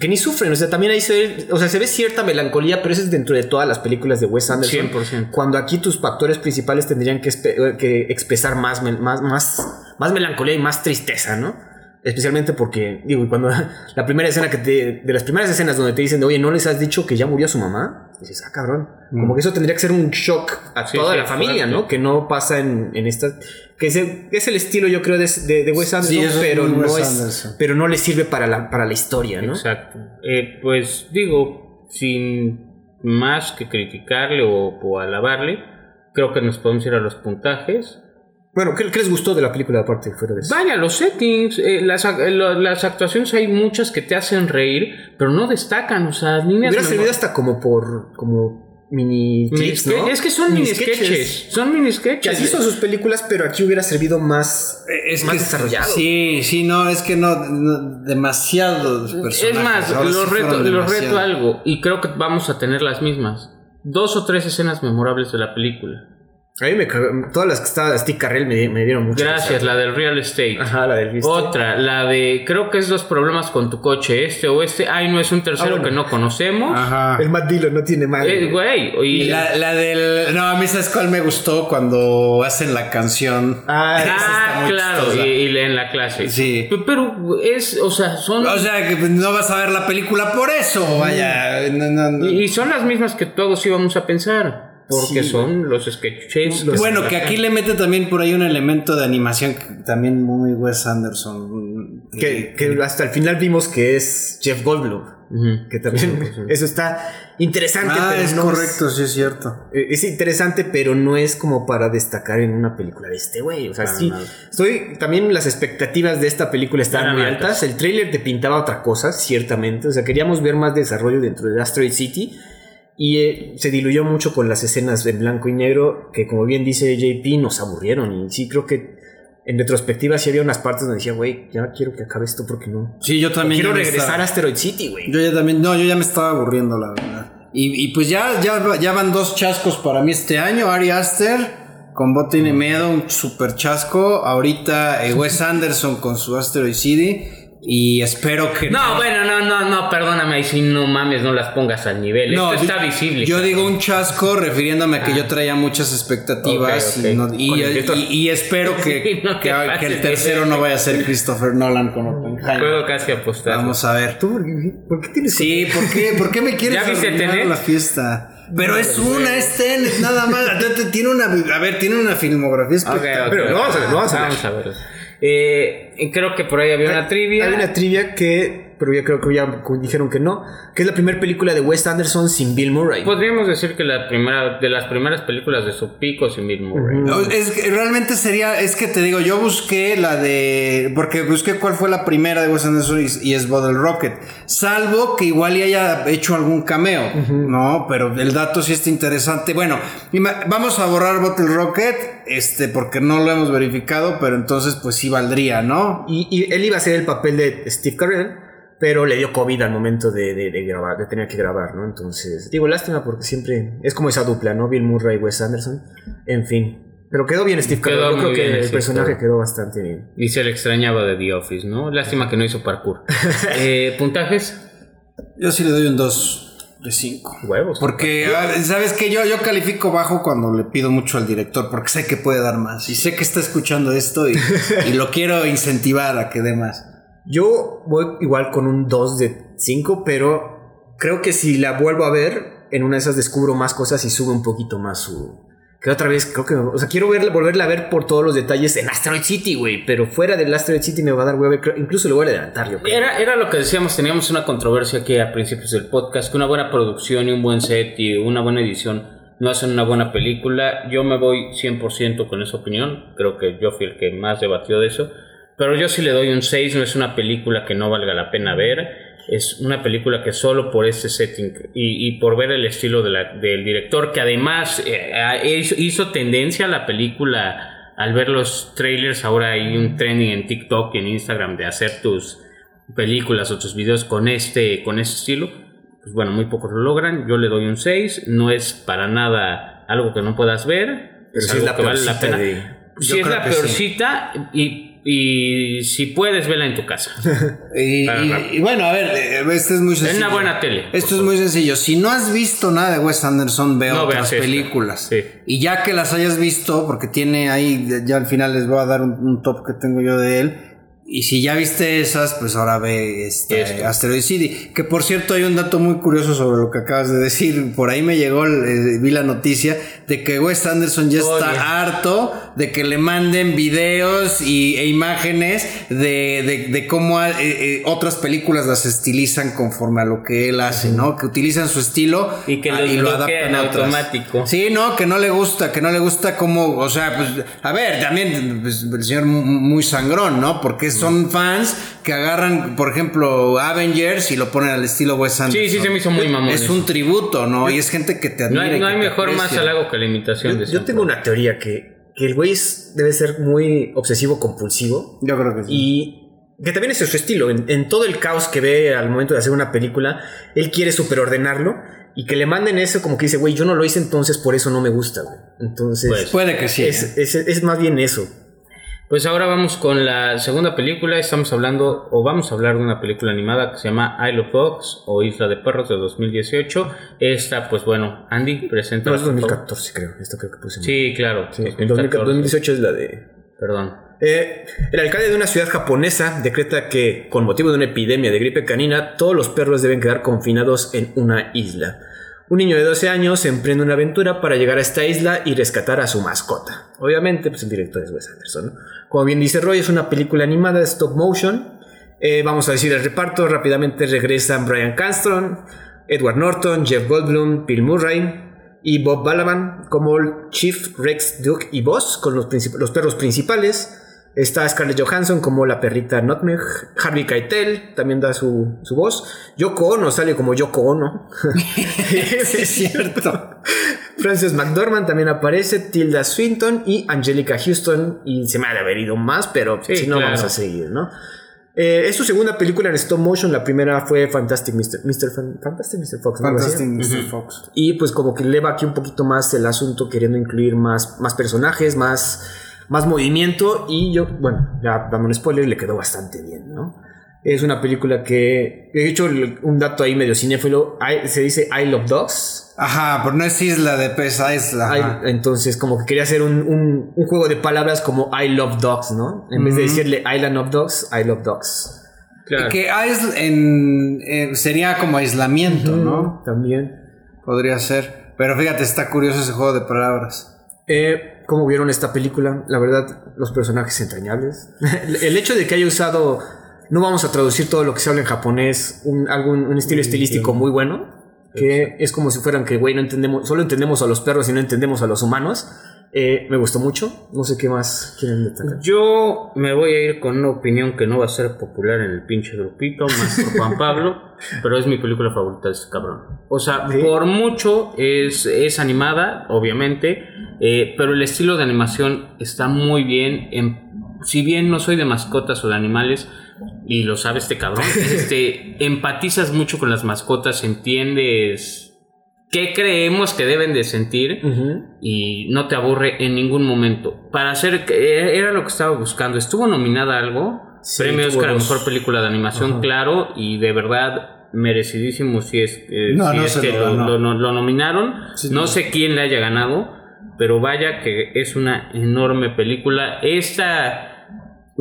que ni sufren, o sea, también ahí se ve, o sea, se ve cierta melancolía, pero eso es dentro de todas las películas de Wes Anderson. 100%. Cuando aquí tus actores principales tendrían que, que expresar más, más, más, más melancolía y más tristeza, ¿no? Especialmente porque, digo, y cuando la primera escena que te, de las primeras escenas donde te dicen, oye, ¿no les has dicho que ya murió su mamá? Dices, ah, cabrón. Como que eso tendría que ser un shock a Sí, toda sí, la familia. ¿no? Que no pasa en, en esta. Que es el, es el estilo, yo creo, de, de, de Wes Anderson, es pero, no Wes es, pero no le sirve para la, para la historia, ¿no? Exacto. Eh, pues digo, sin más que criticarle o, o alabarle, creo que nos podemos ir a los puntajes. Bueno, ¿qué, qué les gustó de la película aparte fuera de eso? Vaya, los settings, eh, las, eh, las actuaciones hay muchas que te hacen reír, pero no destacan, o sea, líneas Hubiera servido hasta como por como mini mini clips, ¿no? Es que son mini sketches. Son mini Que sketches. así son sus películas, pero aquí hubiera servido más, Es más que desarrollado. Sí, sí, no, es que no, no- demasiados personajes. Es más, Ahora lo sí reto, fueron lo reto algo, y creo que vamos a tener las mismas. Dos o tres escenas memorables de la película. A mí me todas las que estaba de Steve Carrell me, me dieron mucho. Gracias, la del real estate. Ajá, la del. Otra, la de creo que es los problemas con tu coche, este o este. Ay, no es un tercero Ah, bueno. que no conocemos. Ajá. El Matt Dillon no tiene mal. Eh, güey, y- la, la del. No, a mí, ¿sabes cuál me gustó? Cuando hacen la canción. Ah, Ah, muy claro, y, chistosa. y en la clase. Sí. Pe- Pero es, o sea, son. O sea, que no vas a ver la película por eso. Vaya. no, no, no. y y son las mismas que todos íbamos a pensar. Porque Sí, son los sketches. los- Bueno, que aquí le mete también por ahí un elemento de animación que también muy Wes Anderson. que, que hasta el final vimos que es Jeff Goldblum. Que también eso está interesante. Ah, pero es no correcto, sí es cierto. Eh, Es interesante, pero no es como para destacar en una película de este güey. O sea, sí. nada. Estoy. También las expectativas de esta película están Eran muy altas. altas. El tráiler te pintaba otra cosa, ciertamente. O sea, queríamos ver más desarrollo dentro de Asteroid City. Y eh, se diluyó mucho con las escenas en blanco y negro, que como bien dice JP, nos aburrieron. Y sí, creo que en retrospectiva sí había unas partes donde decía, güey, ya quiero que acabe esto porque no. Sí, yo también. quiero regresar estaba- a Asteroid City, güey. Yo ya también, no, yo ya me estaba aburriendo, la verdad. Y, y pues ya, ya, ya van dos chascos para mí este año. Ari Aster con Botin y Medo, un super chasco. Ahorita eh, Wes Anderson con su Asteroid City. Y espero que. No, bueno, no, no, no, perdóname, ahí sí no mames, no las pongas al nivel. No, Esto yo- está visible. Yo digo un chasco refiriéndome a que yo traía muchas expectativas y, no- y- espero que, Sí, no que, el tercero no vaya a ser Christopher Nolan con Oppenheimer. Puedo casi apostar. Vamos a ver. ¿Tú por qué, por qué tienes Sí, ¿por qué, ¿por qué me quieres ¿Ya viste arruinar la fiesta? Pero es una, es Tenet, nada más. Tiene una, a ver, tiene una filmografía espectacular. Pero no vamos a ver, no vamos a ver. Vamos a ver. Eh, creo que por ahí había una trivia. Hay una trivia que, pero ya creo que ya dijeron que no, que es la primera película de Wes Anderson sin Bill Murray. Podríamos decir que la primera de las primeras películas de su pico sin Bill Murray. No, Es que realmente sería, es que te digo, yo busqué la de, porque busqué cuál fue la primera de Wes Anderson y, y es Bottle Rocket, salvo que igual y haya hecho algún cameo, ¿no? Pero el dato sí está interesante. Bueno, vamos a borrar Bottle Rocket, este, porque no lo hemos verificado, pero entonces pues sí valdría, ¿no? Y, y él iba a hacer el papel de Steve Carell, pero le dio COVID al momento de, de- de grabar, de tener que grabar, ¿no? Entonces, digo, lástima porque siempre es como esa dupla, ¿no? Bill Murray y Wes Anderson. En fin. Pero quedó bien Steve Carell. Quedó Yo creo muy que bien el Steve personaje quedó bastante bien. Y se le extrañaba de The Office, ¿no? Lástima que no hizo parkour. Eh, ¿Puntajes? Yo sí le doy un 2 de 5. Huevos. Porque, ¿sabes que Yo, yo califico bajo cuando le pido mucho al director, porque sé que puede dar más. Y sé que está escuchando esto y, y lo quiero incentivar a que dé más. Yo voy igual con un 2 de 5, pero creo que si la vuelvo a ver, en una de esas descubro más cosas y sube un poquito más su... Que otra vez, creo que... O sea, quiero verla, volverla a ver por todos los detalles en Asteroid City, güey. Pero fuera del Asteroid City me va a dar creo- Incluso lo voy a adelantar, yo. Era, era lo que decíamos, teníamos una controversia aquí a principios del podcast, que una buena producción y un buen set y una buena edición no hacen una buena película. Yo me voy 100% con esa opinión, creo que yo fui el que más debatió de eso, pero yo sí le doy un 6, no es una película que no valga la pena ver, es una película que solo por este setting y, y por ver el estilo de la- del director, que además eh, hizo, hizo tendencia a la película al ver los trailers, ahora hay un trending en TikTok y en Instagram de hacer tus películas o tus videos con este, con este estilo. Pues bueno, muy pocos lo logran. Yo le doy un 6. No es para nada algo que no puedas ver. Pero es sí es la que vale la pena. de- Si es la sí. peorcita y, y si puedes, vela en tu casa. Y, bueno, a ver, eh, esto es muy sencillo. una buena tele, Esto es muy sencillo. Si no has visto nada de Wes Anderson, ve No otras películas. Sí. Y ya que las hayas visto, porque tiene ahí, ya al final les voy a dar un, un top que tengo yo de él. Y si ya viste esas, pues ahora ve este. Asteroid City. Que por cierto, hay un dato muy curioso sobre lo que acabas de decir. Por ahí me llegó, eh, vi la noticia de que Wes Anderson ya está harto de que le manden videos y, e imágenes de, de- de cómo eh, eh, otras películas las estilizan conforme a lo que él hace, ¿no? Que utilizan su estilo Y que lo en a otras. automático. Sí, no, que no le gusta, que no le gusta cómo, o sea, pues, a ver, también pues, el señor mu- muy sangrón, ¿no? Porque son fans que agarran, por ejemplo, Avengers y lo ponen al estilo Wes Anderson. Sí, sí, se me hizo muy mamón Es eso. un tributo, ¿no? Y es gente que te No admira. hay, no hay mejor más halago que la imitación de Yo tengo una teoría que, que el güey debe ser muy obsesivo compulsivo Yo creo que sí. y que también es su estilo. En, en todo el caos que ve al momento de hacer una película, él quiere superordenarlo y que le manden eso como que dice, güey, yo no lo hice entonces por eso no me gusta, güey. Entonces, Pues, Puede que sí. ¿eh? es, es- es más bien eso. Pues ahora vamos con la segunda película. Estamos hablando, o vamos a hablar de una película animada que se llama Isle of Dogs o Isla de Perros de 2018. Esta, pues bueno, Andy, presenta. No, es 2014 creo, esto creo que puse. Sí, claro. Sí, en 2014. 2018 es la de... Perdón. Eh, el alcalde de una ciudad japonesa decreta que, con motivo de una epidemia de gripe canina, todos los perros deben quedar confinados en una isla. Un niño de 12 años emprende una aventura para llegar a esta isla y rescatar a su mascota. Obviamente, pues el director es Wes Anderson. Como bien dice Roy, es una película animada de stop motion. Eh, vamos a decir el reparto. Rápidamente regresan Brian Cranston, Edward Norton, Jeff Goldblum, Bill Murray y Bob Balaban como Chief Rex Duke y Boss con los perros principales. Está Scarlett Johansson como la perrita Nutmeg. Harvey Keitel también da su, su voz. Yoko Ono sale como Yoko Ono. es cierto. Frances McDormand también aparece. Tilda Swinton y Angelica Houston. Y se me ha de haber ido más, pero Sí, si no, claro. vamos a seguir, ¿no? Eh, es su segunda película en stop motion. La primera fue Fantastic Mr. Mr. Fan- Fantastic Mr. Fox. ¿no? Fantastic. Mr. Fox. Y pues como que eleva aquí un poquito más el asunto queriendo incluir más, más personajes, más, más movimiento y yo, bueno, ya dando un spoiler, le quedó bastante bien, ¿no? Es una película que, de hecho, un dato ahí medio cinéfilo, se dice I Love Dogs. Ajá, pero no es isla de pesa, es la. ajá. I- entonces, como que quería hacer un, un- un juego de palabras como I Love Dogs, ¿no? En vez de decirle Island of Dogs, I Love Dogs. Claro. Que en, eh, sería como aislamiento, ¿no? También. Podría ser. Pero fíjate, está curioso ese juego de palabras. Eh, ¿Cómo vieron esta película? La verdad, los personajes entrañables. El hecho de que haya usado, no vamos a traducir todo lo que se habla en japonés, un, algún, un estilo estilístico muy bueno, que es como si fueran que, güey, no entendemos, solo entendemos a los perros y no entendemos a los humanos. Eh, me gustó mucho. No sé qué más quieren destacar. Yo me voy a ir con una opinión que no va a ser popular en el pinche grupito, más por Juan Pablo, pero es mi película favorita de este cabrón. O sea, ¿Sí? por mucho es, es animada, obviamente, eh, pero el estilo de animación está muy bien. En- si bien no soy de mascotas o de animales, y lo sabe este cabrón, este, empatizas mucho con las mascotas, entiendes qué creemos que deben de sentir y no te aburre en ningún momento. Para hacer que era lo que estaba buscando. Estuvo nominada a algo, Sí, premio Oscar a mejor película de animación, claro, y de verdad merecidísimo si es, eh, No, si no es que lo lo, ganó. lo- lo nominaron. Sí, no no. sé quién le haya ganado, pero vaya que es una enorme película. Esta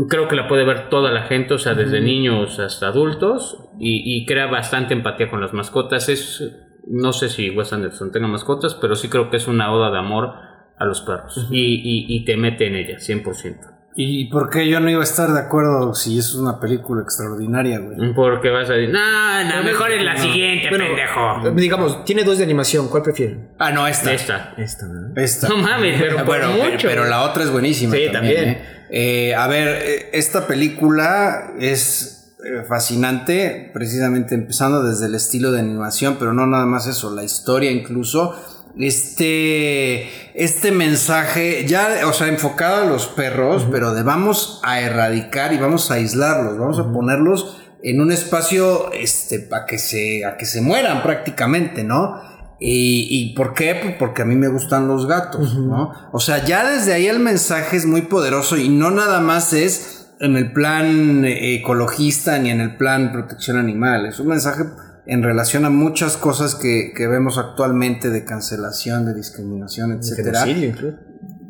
creo que la puede ver toda la gente, o sea, desde niños hasta adultos, y, y crea bastante empatía con las mascotas. Es, no sé si Wes Anderson tenga mascotas, pero sí creo que es una oda de amor a los perros. y, y- y te mete en ella, 100%. ¿Y por qué yo no iba a estar de acuerdo si es una película extraordinaria, güey? Porque vas a decir, no, no, mejor es la siguiente, Bueno, pendejo. Digamos, tiene dos de animación. ¿Cuál prefieren? Ah, no, esta. Esta. Esta, ¿verdad? Esta. No mames, pero por Bueno, mucho. Pero la otra es buenísima. Sí, también. ¿eh? Eh, a ver, eh, esta película es eh, fascinante, precisamente empezando desde el estilo de animación, pero no nada más eso, la historia incluso. Este, este mensaje, ya, o sea, enfocado a los perros, pero de vamos a erradicar y vamos a aislarlos, vamos a ponerlos en un espacio, este, para que se, a que se mueran prácticamente, ¿no? ¿Y, y por qué? Pues porque a mí me gustan los gatos, ¿no? O sea, ya desde ahí el mensaje es muy poderoso y no nada más es en el plan eh, ecologista ni en el plan protección animal. Es un mensaje en relación a muchas cosas que, que vemos actualmente de cancelación, de discriminación, etcétera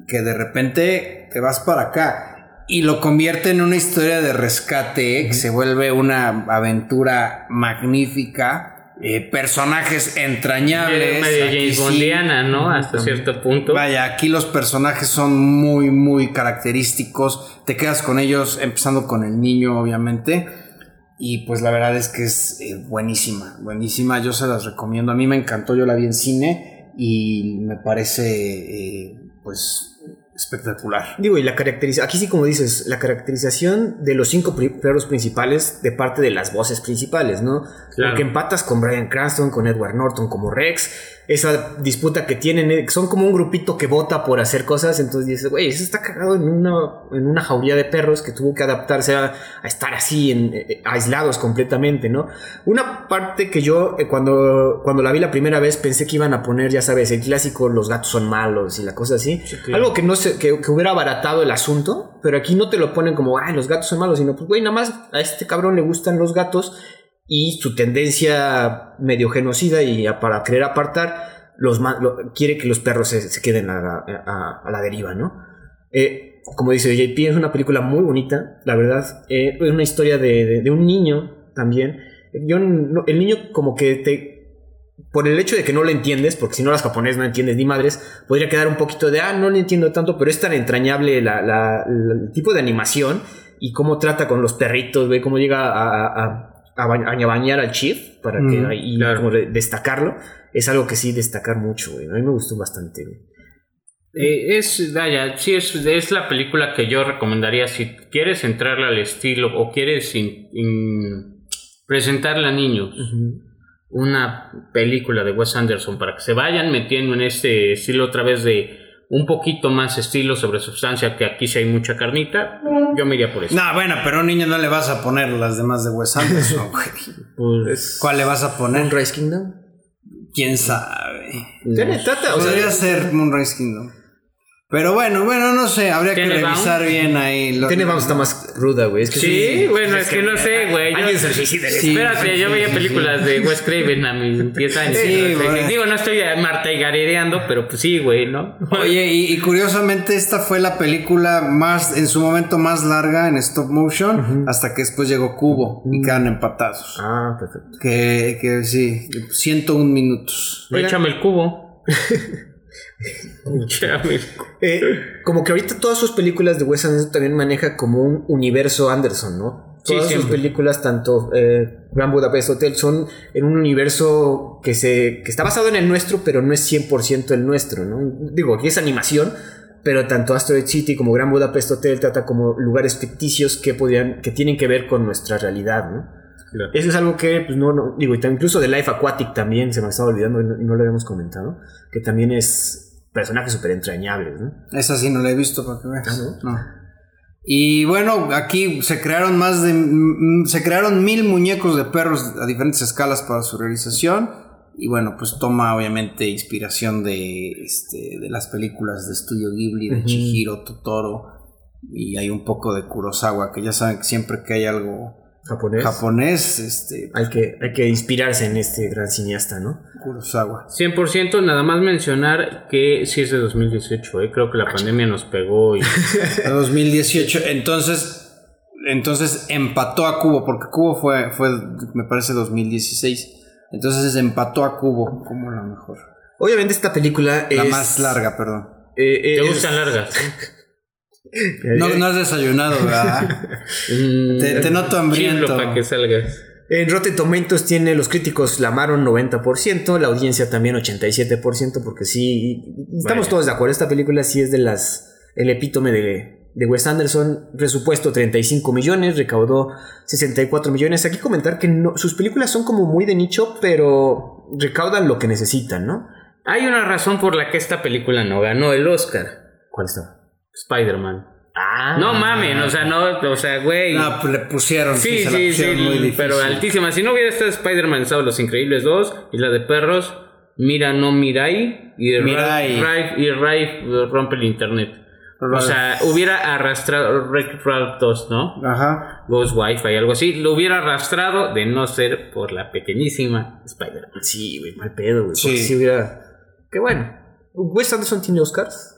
que de repente te vas para acá y lo convierte en una historia de rescate que se vuelve una aventura magnífica. Eh, personajes entrañables. medio James sí. Bondiana, ¿no? Hasta cierto punto. Vaya, aquí los personajes son muy, muy característicos. Te quedas con ellos, empezando con el niño, obviamente. Y pues la verdad es que es eh, buenísima, buenísima. Yo se las recomiendo. A mí me encantó, yo la vi en cine y me parece, eh, pues, espectacular. Digo, y la caracterización, aquí sí como dices, la caracterización de los cinco perros principales de parte de las voces principales, ¿no? Claro. Porque empatas con Brian Cranston, con Edward Norton como Rex, esa disputa que tienen, eh, son como un grupito que vota por hacer cosas, entonces dices, güey, eso está cagado en una, en una jauría de perros que tuvo que adaptarse a, a estar así, en, eh, aislados completamente, ¿no? Una parte que yo, eh, cuando, cuando la vi la primera vez, pensé que iban a poner, ya sabes, el clásico, los gatos son malos y la cosa así, claro. algo que no que, hubiera abaratado el asunto, pero aquí no te lo ponen como, ay, los gatos son malos, sino pues, güey, nada más a este cabrón le gustan los gatos y su tendencia medio genocida y para querer apartar, los quiere que los perros se, se queden a, la- deriva, ¿no? Eh, como dice JP, es una película muy bonita, la verdad. Eh, es una historia de, de- un niño también. Yo el niño como que te... Por el hecho de que no lo entiendes, porque si no las japonés no entiendes ni madres, podría quedar un poquito de, ah, no lo entiendo tanto, pero es tan entrañable la- la- la- el tipo de animación y cómo trata con los perritos, ve cómo llega a, a- a ba- a bañar al chief para que Mm, y claro. como de- destacarlo. Es algo que sí destacar mucho, güey. A mí me gustó bastante, güey. Eh, es, vaya, sí, es, es la película que yo recomendaría si quieres entrarle al estilo o quieres in- in- presentarle a niños una película de Wes Anderson para que se vayan metiendo en este estilo otra vez de un poquito más estilo sobre sustancia, que aquí sí hay mucha carnita, yo me iría por eso. No, bueno, pero a un niño no le vas a poner las demás de Wes Anderson, güey. Pues, ¿Cuál le vas a poner? Moonrise Kingdom. ¿Quién sabe? Trata, o sea, Podría ser Moonrise Kingdom. Pero bueno, bueno, no sé, habría que revisar bien ahí. lo- Tenenbaum está más ruda, güey. Es que Sí, bueno, es que no sé, güey. yo- Alguien se suicida Sí. Espérate, yo veía películas de Wes Craven a mis 10 años. Sí. Digo, no estoy Marta y garereando, pero pues sí, güey, ¿no? Oye, y, y curiosamente esta fue la película más, en su momento más larga en stop motion, hasta que después llegó Cubo y quedan empatados. Ah, perfecto. Que, que sí, 101 minutos. Échame el cubo. Eh, como que ahorita todas sus películas de Wes Anderson también maneja como un universo Anderson, ¿no? Sí, Todas sus siempre. películas, tanto eh, Grand Budapest Hotel, son en un universo que, se, que está basado en el nuestro, pero no es 100% el nuestro, ¿no? Digo, aquí es animación, pero tanto Asteroid City como Grand Budapest Hotel trata como lugares ficticios que, podían, que tienen que ver con nuestra realidad, ¿no? Claro. Eso es algo que, pues no, no digo, incluso de Life Aquatic también se me estaba olvidando y no, y no lo habíamos comentado, que también es personajes súper entrañables, ¿no? Esa sí no la he visto para que veas. Ah, ¿no? No. Y bueno, aquí se crearon más de. Se crearon mil muñecos de perros a diferentes escalas para su realización. Y bueno, pues toma obviamente inspiración de, este, de las películas de Estudio Ghibli, de. Chihiro, Totoro. Y hay un poco de Kurosawa, que ya saben que siempre que hay algo Japonés. japonés, este, Hay que, hay que inspirarse en este gran cineasta, ¿no? Kurosawa. 100% nada más mencionar que sí es de 2018, ¿eh? creo que la pandemia nos pegó y... De 2018. Entonces, entonces empató a Cubo, porque Cubo fue, fue, me parece, 2016. Entonces empató a Cubo como la mejor. Obviamente esta película La es... más larga, perdón. eh, eh, ¿Te es- gustan largas? No, no has desayunado, ¿verdad? Te- te noto hambriento. para que salgas. En Rotten Tomatoes tiene, los críticos la amaron 90%, la audiencia también 87%, porque sí, estamos Vaya. todos de acuerdo, esta película sí es de las, el epítome de, de Wes Anderson, presupuesto 35 millones, recaudó 64 millones. Aquí comentar que no- sus películas son como muy de nicho, pero recaudan lo que necesitan, ¿no? Hay una razón por la que esta película no ganó el Oscar. ¿Cuál está? Spider-Man. Ah, No mamen, o sea, no, o sea, güey. No, pues le pusieron, sí, Sí, se la sí, sí, pusieron muy difícil. pero altísima. Si no hubiera estado Spider-Man, Los Increíbles 2 y la de perros, Mira, no Mirai. Y Mirai. Y Rai rompe el internet. O sea, hubiera arrastrado Ralph 2, ¿no? Ajá. Ghost Wi-Fi, algo así. Lo hubiera arrastrado de no ser por la pequeñísima Spider-Man. Sí, güey, mal pedo, güey. Sí. Si hubiera. Qué bueno. ¿Wes Anderson tiene Oscars?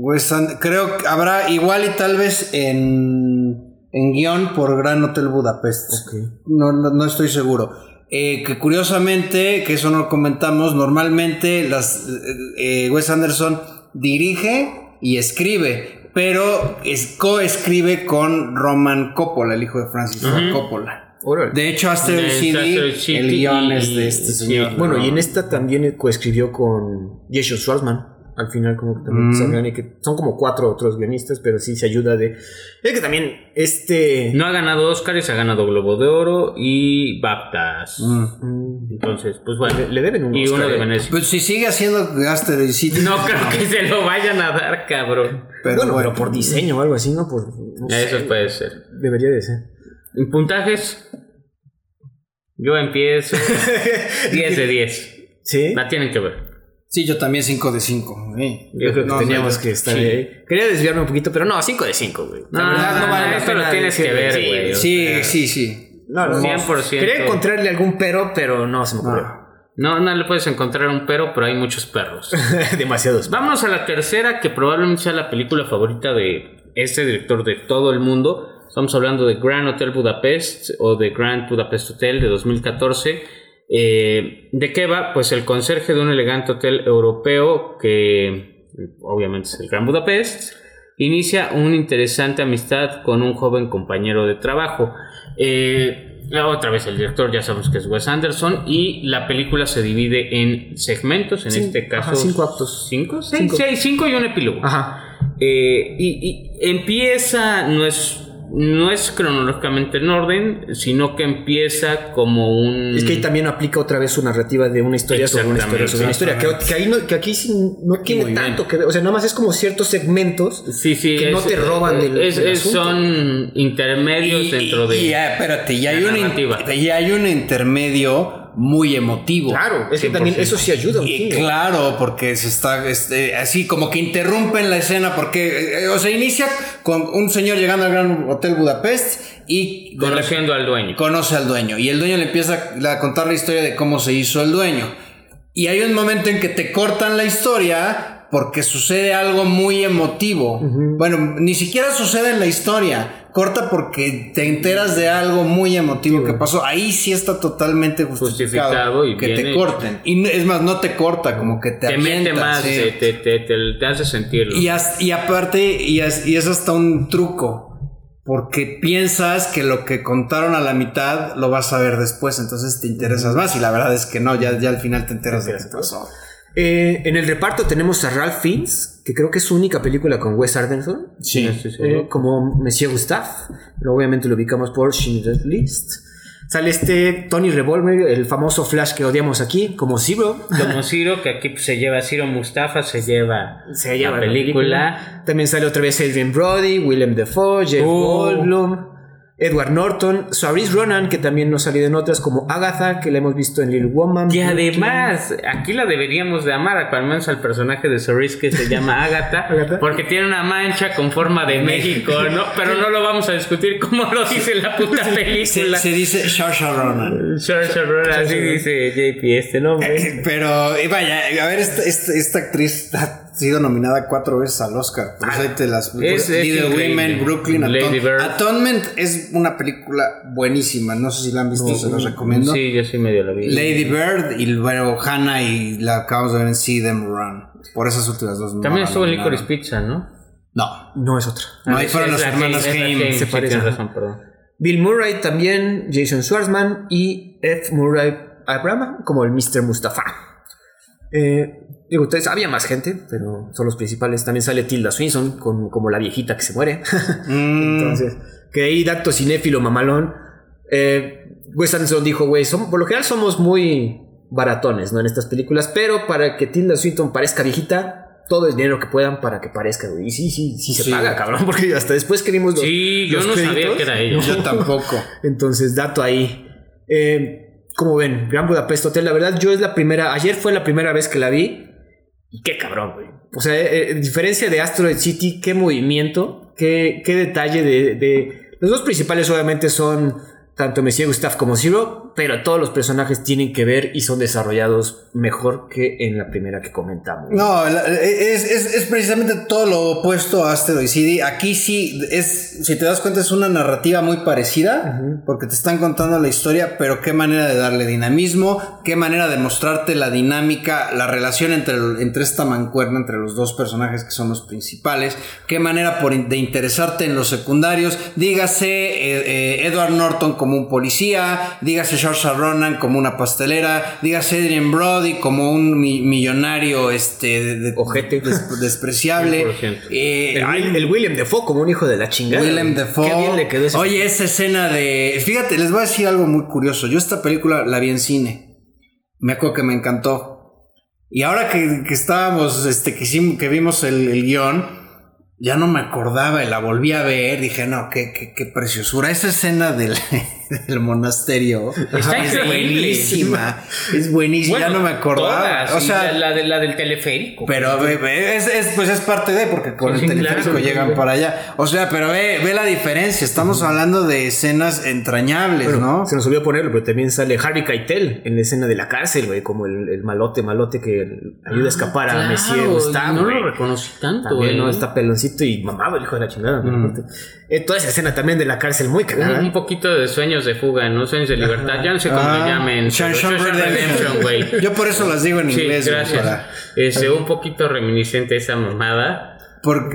Wes And- creo que habrá igual y tal vez en, en guion por Gran Hotel Budapest. No, no, no estoy seguro. Eh, que curiosamente, que eso no comentamos, normalmente las, eh, eh, Wes Anderson dirige y escribe, pero es, coescribe con Roman Coppola, el hijo de Francis Coppola. De hecho, Asteroid City, City el guion es de este señor. Bueno, y en esta también coescribió con Jason Schwartzman. Al final, como que también se hablan y que son como cuatro otros guionistas, pero sí se ayuda de. Es que también este. No ha ganado Oscars, ha ganado Globo de Oro y BAFTAs. Mm. Mm, Entonces, pues bueno. Le, le deben un y Oscar, uno de eh. Venecia. Pues si sigue haciendo Asteroid City. No creo que se lo vayan a dar, cabrón. Pero bueno, bueno. pero por diseño o algo así, ¿no? Por, no sé, Eso puede ser. Debería de ser. En puntajes, yo empiezo 10 de 10. Sí. La tienen que ver. Sí, yo también 5 de 5. Yo creo que No, teníamos no, que estar sí. ahí. Quería desviarme un poquito, pero no, 5 de 5, güey. La No, verdad, no vale esto lo tienes que ver, Sí, güey. Sí, sí, sí. No, no, 100%. Quería encontrarle algún pero, pero no se me ocurrió. No, no le puedes encontrar un pero, pero hay muchos perros. Demasiados. Vámonos a la tercera, que probablemente sea la película favorita de este director de todo el mundo. Estamos hablando de Grand Hotel Budapest o de Grand Budapest Hotel de 2014. Eh, ¿De qué va? Pues el conserje de un elegante hotel europeo que obviamente es el Grand Budapest inicia una interesante amistad con un joven compañero de trabajo. Eh, otra vez el director ya sabemos que es Wes Anderson y la película se divide en segmentos, en este caso ajá, cinco actos. ¿Cinco? Sí, Cinco. cinco y un epílogo. Ajá. Eh, y, y empieza, no es, no es cronológicamente en orden, sino que empieza como un... Es que ahí también aplica otra vez su narrativa de una historia sobre una historia sobre una historia. Que, que ahí no- que aquí sí no tiene Muy bien. tanto que ver. O sea, nada más es como ciertos segmentos. Sí, sí, que no te roban del- es- del es- asunto. son intermedios dentro de... Y, ya, espérate, y hay, la un, in- narrativa. y hay un intermedio muy emotivo. Claro, es que 100%. también eso sí ayuda Y claro, porque se está este, así como que interrumpen la escena porque, eh, o sea, inicia con un señor llegando al Gran Hotel Budapest y Conociendo al dueño. conoce al dueño y el dueño le empieza a contar la historia de cómo se hizo el dueño. Y hay un momento en que te cortan la historia porque sucede algo muy emotivo. Bueno, ni siquiera sucede en la historia. Corta porque te enteras de algo muy emotivo que pasó. Ahí sí está totalmente justificado, Justificado y que te corten. Y es más, no te corta, como que te, te mete avienta, más, sí. te, te, te, te- te hace sentirlo. Y, as- y aparte, y es, y es hasta un truco. Porque piensas que lo que contaron a la mitad lo vas a ver después, entonces te interesas más. Y la verdad es que no, ya, ya al final te enteras de lo que pasó. Eh, en el reparto tenemos a Ralph Fiennes, que creo que es su única película con Wes Anderson. Sí. Eh, como Monsieur Gustave. Pero obviamente lo ubicamos por Schindler's List. Sale este Tony Revolver, el famoso Flash que odiamos aquí, como Zero. Como Ciro, que aquí se lleva Ciro Mustafa, se lleva, Se lleva la película. También sale otra vez Adrian Brody, Willem Dafoe, Jeff Oh. Goldblum, Edward Norton, Saoirse Ronan, que también nos ha salido en otras como Agatha, que la hemos visto en Little Woman. Y además, aquí la deberíamos de amar, al menos al personaje de Cerise que se llama Agatha, Agatha. porque tiene una mancha con forma de México, ¿no? Pero no lo vamos a discutir como lo dice la puta película. se dice Saoirse Ronan. Saoirse Ronan, así dice JP este nombre. Eh, Pero, eh, vaya, a ver, esta, esta, esta actriz sido nominada cuatro veces al Oscar. Por eso ahí te las. Es- es Little. Women, Brooklyn, Lady Aton- Bird. Atonement es una película buenísima. No sé si la han visto, se los recomiendo. Sí, yo sí medio la vi. Lady Bird y bueno, Hannah y la acabamos de ver en See Them Run. Por esas últimas dos. También estuvo en. Licorice Pizza, ¿no? No, No es otra. no, ahí Ah, fueron la Haim. Haim, se parecen. razón, perdón. Bill Murray también, Jason Schwartzman y F. Murray Abraham como el Mr. Mustafa. Eh, digo, ustedes, había más gente, pero son los principales. También sale Tilda Swinson con, como la viejita que se muere. Mm, Entonces, que ahí dato cinéfilo mamalón. Eh, Wes Anderson dijo, güey, por lo general somos muy baratones, ¿no? En estas películas, pero para que Tilda Swinton parezca viejita, todo el dinero que puedan para que parezca, güey. Y sí, sí, sí se Sí. paga, cabrón, porque hasta después que vimos los, Sí, yo los no sabía créditos, que era ella. yo tampoco. entonces, dato ahí. Eh, como ven, Gran Budapest Hotel, la verdad, yo es la primera, ayer fue la primera vez que la vi. Qué cabrón, güey. O sea, eh, en diferencia de Asteroid City, qué movimiento, qué, qué detalle de, de... Los dos principales obviamente son tanto Monsieur Gustave como Zero, pero todos los personajes tienen que ver y son desarrollados mejor que en la primera que comentamos. No, la- es, es- es precisamente todo lo opuesto a Asteroid City. Aquí sí, es, si te das cuenta, es una narrativa muy parecida, porque te están contando la historia, pero qué manera de darle dinamismo, qué manera de mostrarte la dinámica, la relación entre, entre esta mancuerna, entre los dos personajes que son los principales, qué manera por de interesarte en los secundarios, dígase eh, eh, Edward Norton como un policía, dígase Saoirse Ronan como una pastelera, dígase Adrian Brody como un mi- millonario este de- de- Ojete. des- despreciable. 100%. Eh, El, el William Defoe como un hijo de la chingada. Willem güey. Dafoe. Qué bien le quedó ese. Oye, esa escena de. Fíjate, les voy a decir algo muy curioso. Yo esta película la vi en cine. Me acuerdo que me encantó. Y ahora que, que estábamos, este, que, hicimos- que vimos el, el guion, ya no me acordaba y la volví a ver. Dije, no, qué, qué, qué preciosura. Esa escena del, del monasterio Está es increíble. buenísima. Es buenísima. ya no me acordaba. todas, o sea, la, la de- la del teleférico. pero ve, ve, es, es- pues es parte de, porque con Sí, el teleférico claro. llegan para allá. O sea, pero ve, ve la diferencia. Estamos hablando de escenas entrañables, Bueno, ¿no? Se nos olvidó ponerlo, pero también sale Harvey Keitel en la escena de la cárcel, güey, como el, el malote, malote que ayuda a escapar a Claro, Monsieur Gustave. no lo reconocí tanto, También, güey. ¿no? Está peloncito y mamado el hijo de la chingada. ¿no? Eh, toda esa escena también de la cárcel muy cagada. un poquito de sueños de fuga, ¿no? Sueños de libertad. Ya no sé cómo Ah, le llamen. Shawshank Redemption. güey. Yo por eso las digo en Sí, inglés. gracias. para- Este, un poquito reminiscente esa mamada. ¿Por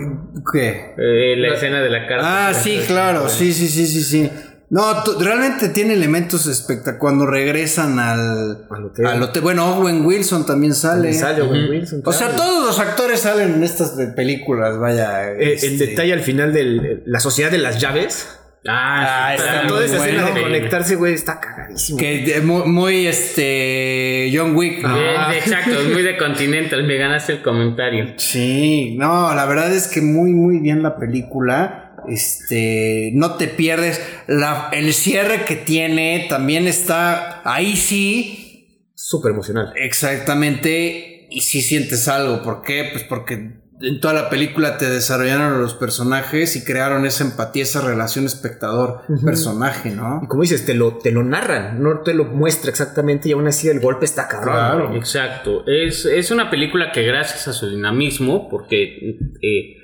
qué? Eh, la escena de la carta. Ah, sí, claro. Sí, sí, sí, sí, sí. No, realmente tiene elementos espectaculares. Cuando regresan al, Al hotel. al hotel. Bueno, Owen Wilson también sale. También sale Owen Wilson, O sea, claro. todos los actores salen en estas películas, vaya. Eh, este- El detalle al final de la sociedad de las llaves. Ah, Ah, está está Toda esa escena de conectarse, güey, está cagadísimo. Que de- muy, muy, este. John Wick. ¿no? Eh, exacto, es muy de Continental. Me ganaste el comentario. Sí, no, la verdad es que muy, muy bien la película. Este, no te pierdes. La, el cierre que tiene también está ahí sí, Súper emocional. exactamente. Y sí sientes algo. ¿Por qué? Pues porque en toda la película te desarrollaron los personajes y crearon esa empatía, esa relación espectador-personaje, ¿no? Y como dices, te lo, te lo narran, no te lo muestra exactamente y aún así el golpe está cabrón. Claro. güey. Exacto. Es, es una película que gracias a su dinamismo, porque eh,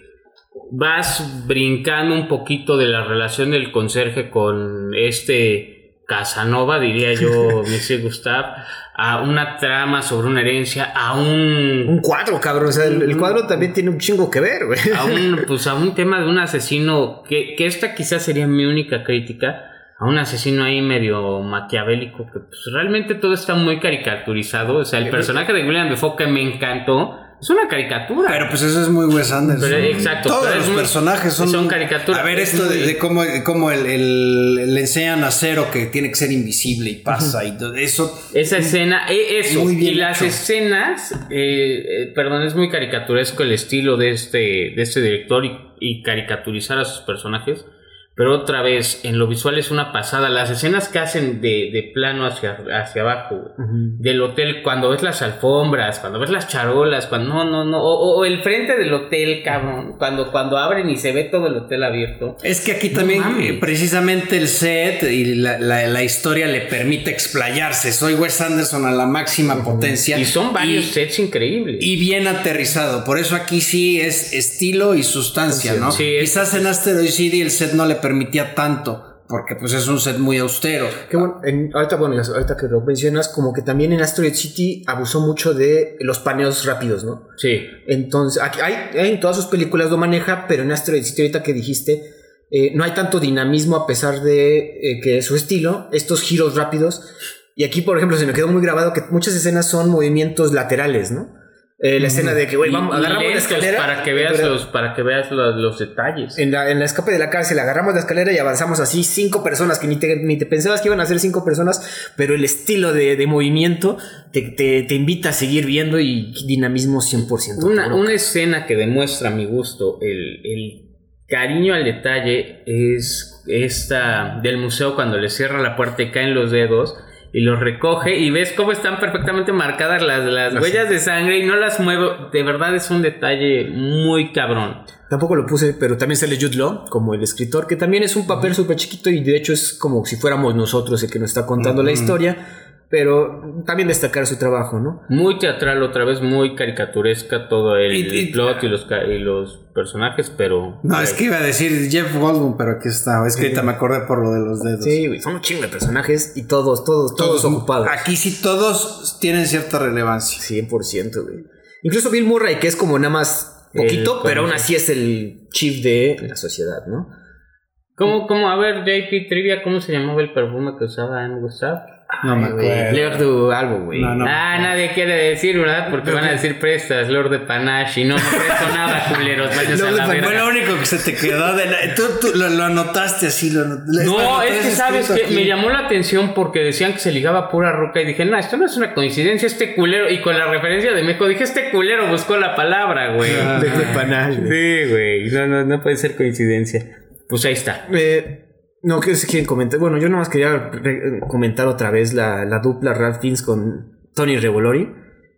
vas brincando un poquito de la relación del conserje con este Casanova, diría yo, Monsieur Gustave, a una trama sobre una herencia, a un Un cuadro, cabrón. O sea, el, el cuadro también tiene un chingo que ver, güey. a un, pues a un tema de un asesino, que, que esta quizás sería mi única crítica, a un asesino ahí medio maquiavélico, que pues realmente todo está muy caricaturizado. O sea, el personaje de William Defoe que me encantó, es una caricatura. Pero pues eso es muy Wes Anderson. Pero, exacto, Todos pero los muy- personajes son, son caricaturas. A ver, Es esto de, muy- de cómo, cómo el, el- le enseñan a Cero que tiene que ser invisible y pasa y todo eso. Esa escena, e- eso, Muy bien y las hecho. escenas, eh, eh, perdón, es muy caricaturesco el estilo de este, de este director y, y caricaturizar a sus personajes, pero otra vez, en lo visual es una pasada. Las escenas que hacen de, de plano hacia, hacia abajo, del hotel, cuando ves las alfombras, cuando ves las charolas, cuando no, no, no, o, o el frente del hotel, cabrón, cuando, cuando abren y se ve todo el hotel abierto. Es que aquí también, precisamente el set y la, la- la historia le permite explayarse. Soy Wes Anderson a la máxima potencia. Y son varios Y- sets increíbles. Y bien aterrizado. Por eso aquí sí es estilo y sustancia, ¿no? Sí, es- Quizás en Asteroid City el set no le permitía tanto. Porque pues es un set muy austero. Qué bueno, en- ahorita, bueno, ahorita que lo mencionas, como que también en Asteroid City abusó mucho de los paneos rápidos, ¿no? Sí. Entonces, aquí hay, en todas sus películas lo maneja, pero en Asteroid City, ahorita que dijiste, eh, no hay tanto dinamismo a pesar de eh, que su estilo, estos giros rápidos. Y aquí, por ejemplo, se me quedó muy grabado que muchas escenas son movimientos laterales, ¿no? Eh, la escena de que, güey, vamos, agarramos la escalera. para que veas los para que veas los, los detalles En la, en la escape de la cárcel agarramos la escalera y avanzamos así cinco personas que ni te, ni te pensabas que iban a ser cinco personas, pero el estilo de, de movimiento te, te- te invita a seguir viendo y dinamismo 100%. una, una escena que demuestra a mi gusto el, el cariño al detalle es esta del museo cuando le cierra la puerta y caen los dedos y los recoge y ves cómo están perfectamente marcadas las, las huellas de sangre y no las muevo. De verdad es un detalle muy cabrón. Tampoco lo puse, pero también sale Jude Law como el escritor, que también es un papel súper chiquito y de hecho es como si fuéramos nosotros el que nos está contando la historia, pero también destacar su trabajo, ¿no? Muy teatral otra vez, muy caricaturesca todo el, Y- y- el plot y los, y los personajes, pero... No, es que iba a decir Jeff Goldblum, pero aquí está. Es que ahorita me acordé por lo de los dedos. Sí, güey, son un chingo de personajes y todos, todos, todos, ocupados. Aquí sí todos tienen cierta relevancia. 100%, güey. Incluso Bill Murray, que es como nada más poquito, El- pero aún así es el chief de la sociedad, ¿no? ¿Cómo, cómo, a ver, JP Trivia, ¿cómo se llamaba el perfume que usaba en Gustav? No me acuerdo. Leo du algo, güey. No, no. ah, nadie quiere decir, ¿verdad? Porque van a decir prestas, Lord de Panache. Y no, no presto nada, culeros. Váyanse a la verga. Fue lo único que se te quedó. De la- tú, tú lo, lo anotaste así. Lo, lo- No, es que sabes que aquí. me llamó la atención porque decían que se ligaba pura roca y dije, no, esto no es una coincidencia, este culero. Y con la referencia de México dije, este culero buscó la palabra, güey. Ah. De, panache, güey. Sí, güey, no, no, no puede ser coincidencia. Pues ahí está. Eh, no, ¿qué quieren comentar? Bueno, yo nomás quería comentar otra vez la, la dupla Ralph Fiennes con Tony Revolori.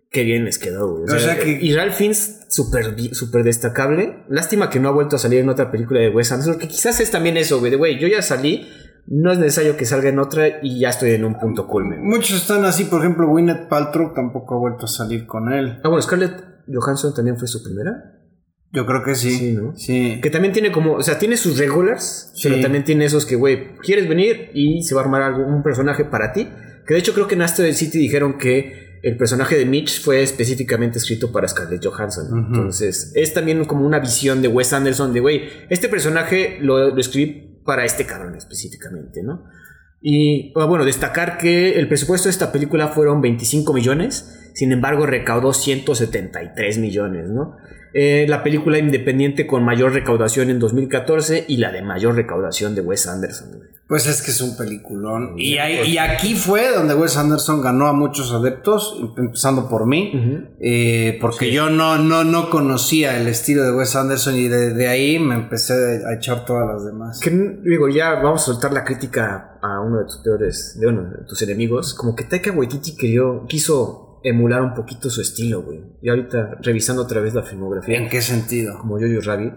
Qué bien les quedó, güey. O sea que- Y Ralph Fiennes, súper súper destacable. Lástima que no ha vuelto a salir en otra película de Wes Anderson, que quizás es también eso, güey. De, güey, yo ya salí, no es necesario que salga en otra y ya estoy en un punto culmen. Muchos están así. Por ejemplo, Gwyneth Paltrow tampoco ha vuelto a salir con él. Ah, bueno, Scarlett Johansson también fue su primera. Yo creo que sí. Sí, ¿no? Sí. Que también tiene como, o sea, tiene sus regulars, Sí. pero también tiene esos que, güey, quieres venir y se va a armar algo, un personaje para ti. Que de hecho creo que en Asteroid City dijeron que el personaje de Mitch fue específicamente escrito para Scarlett Johansson. Entonces, es también como una visión de Wes Anderson de, güey, este personaje lo, lo escribí para este cabrón específicamente, ¿no? Y ah, bueno, destacar que el presupuesto de esta película fueron 25 millones, sin embargo recaudó 173 millones, ¿no? Eh, la película independiente con mayor recaudación en 2014 y la de mayor recaudación de Wes Anderson. güey. Pues es que es un peliculón. Y, ahí- y aquí fue donde Wes Anderson ganó a muchos adeptos, empezando por mí. Eh, porque yo no, no, no conocía el estilo de Wes Anderson y de, de ahí me empecé a echar todas las demás. Que digo, ya vamos a soltar la crítica a uno de tus peores, de uno de tus enemigos. Como que Taika Waititi quiso emular un poquito su estilo, güey. Y ahorita revisando otra vez la filmografía, ¿En qué sentido? como Jojo Rabbit.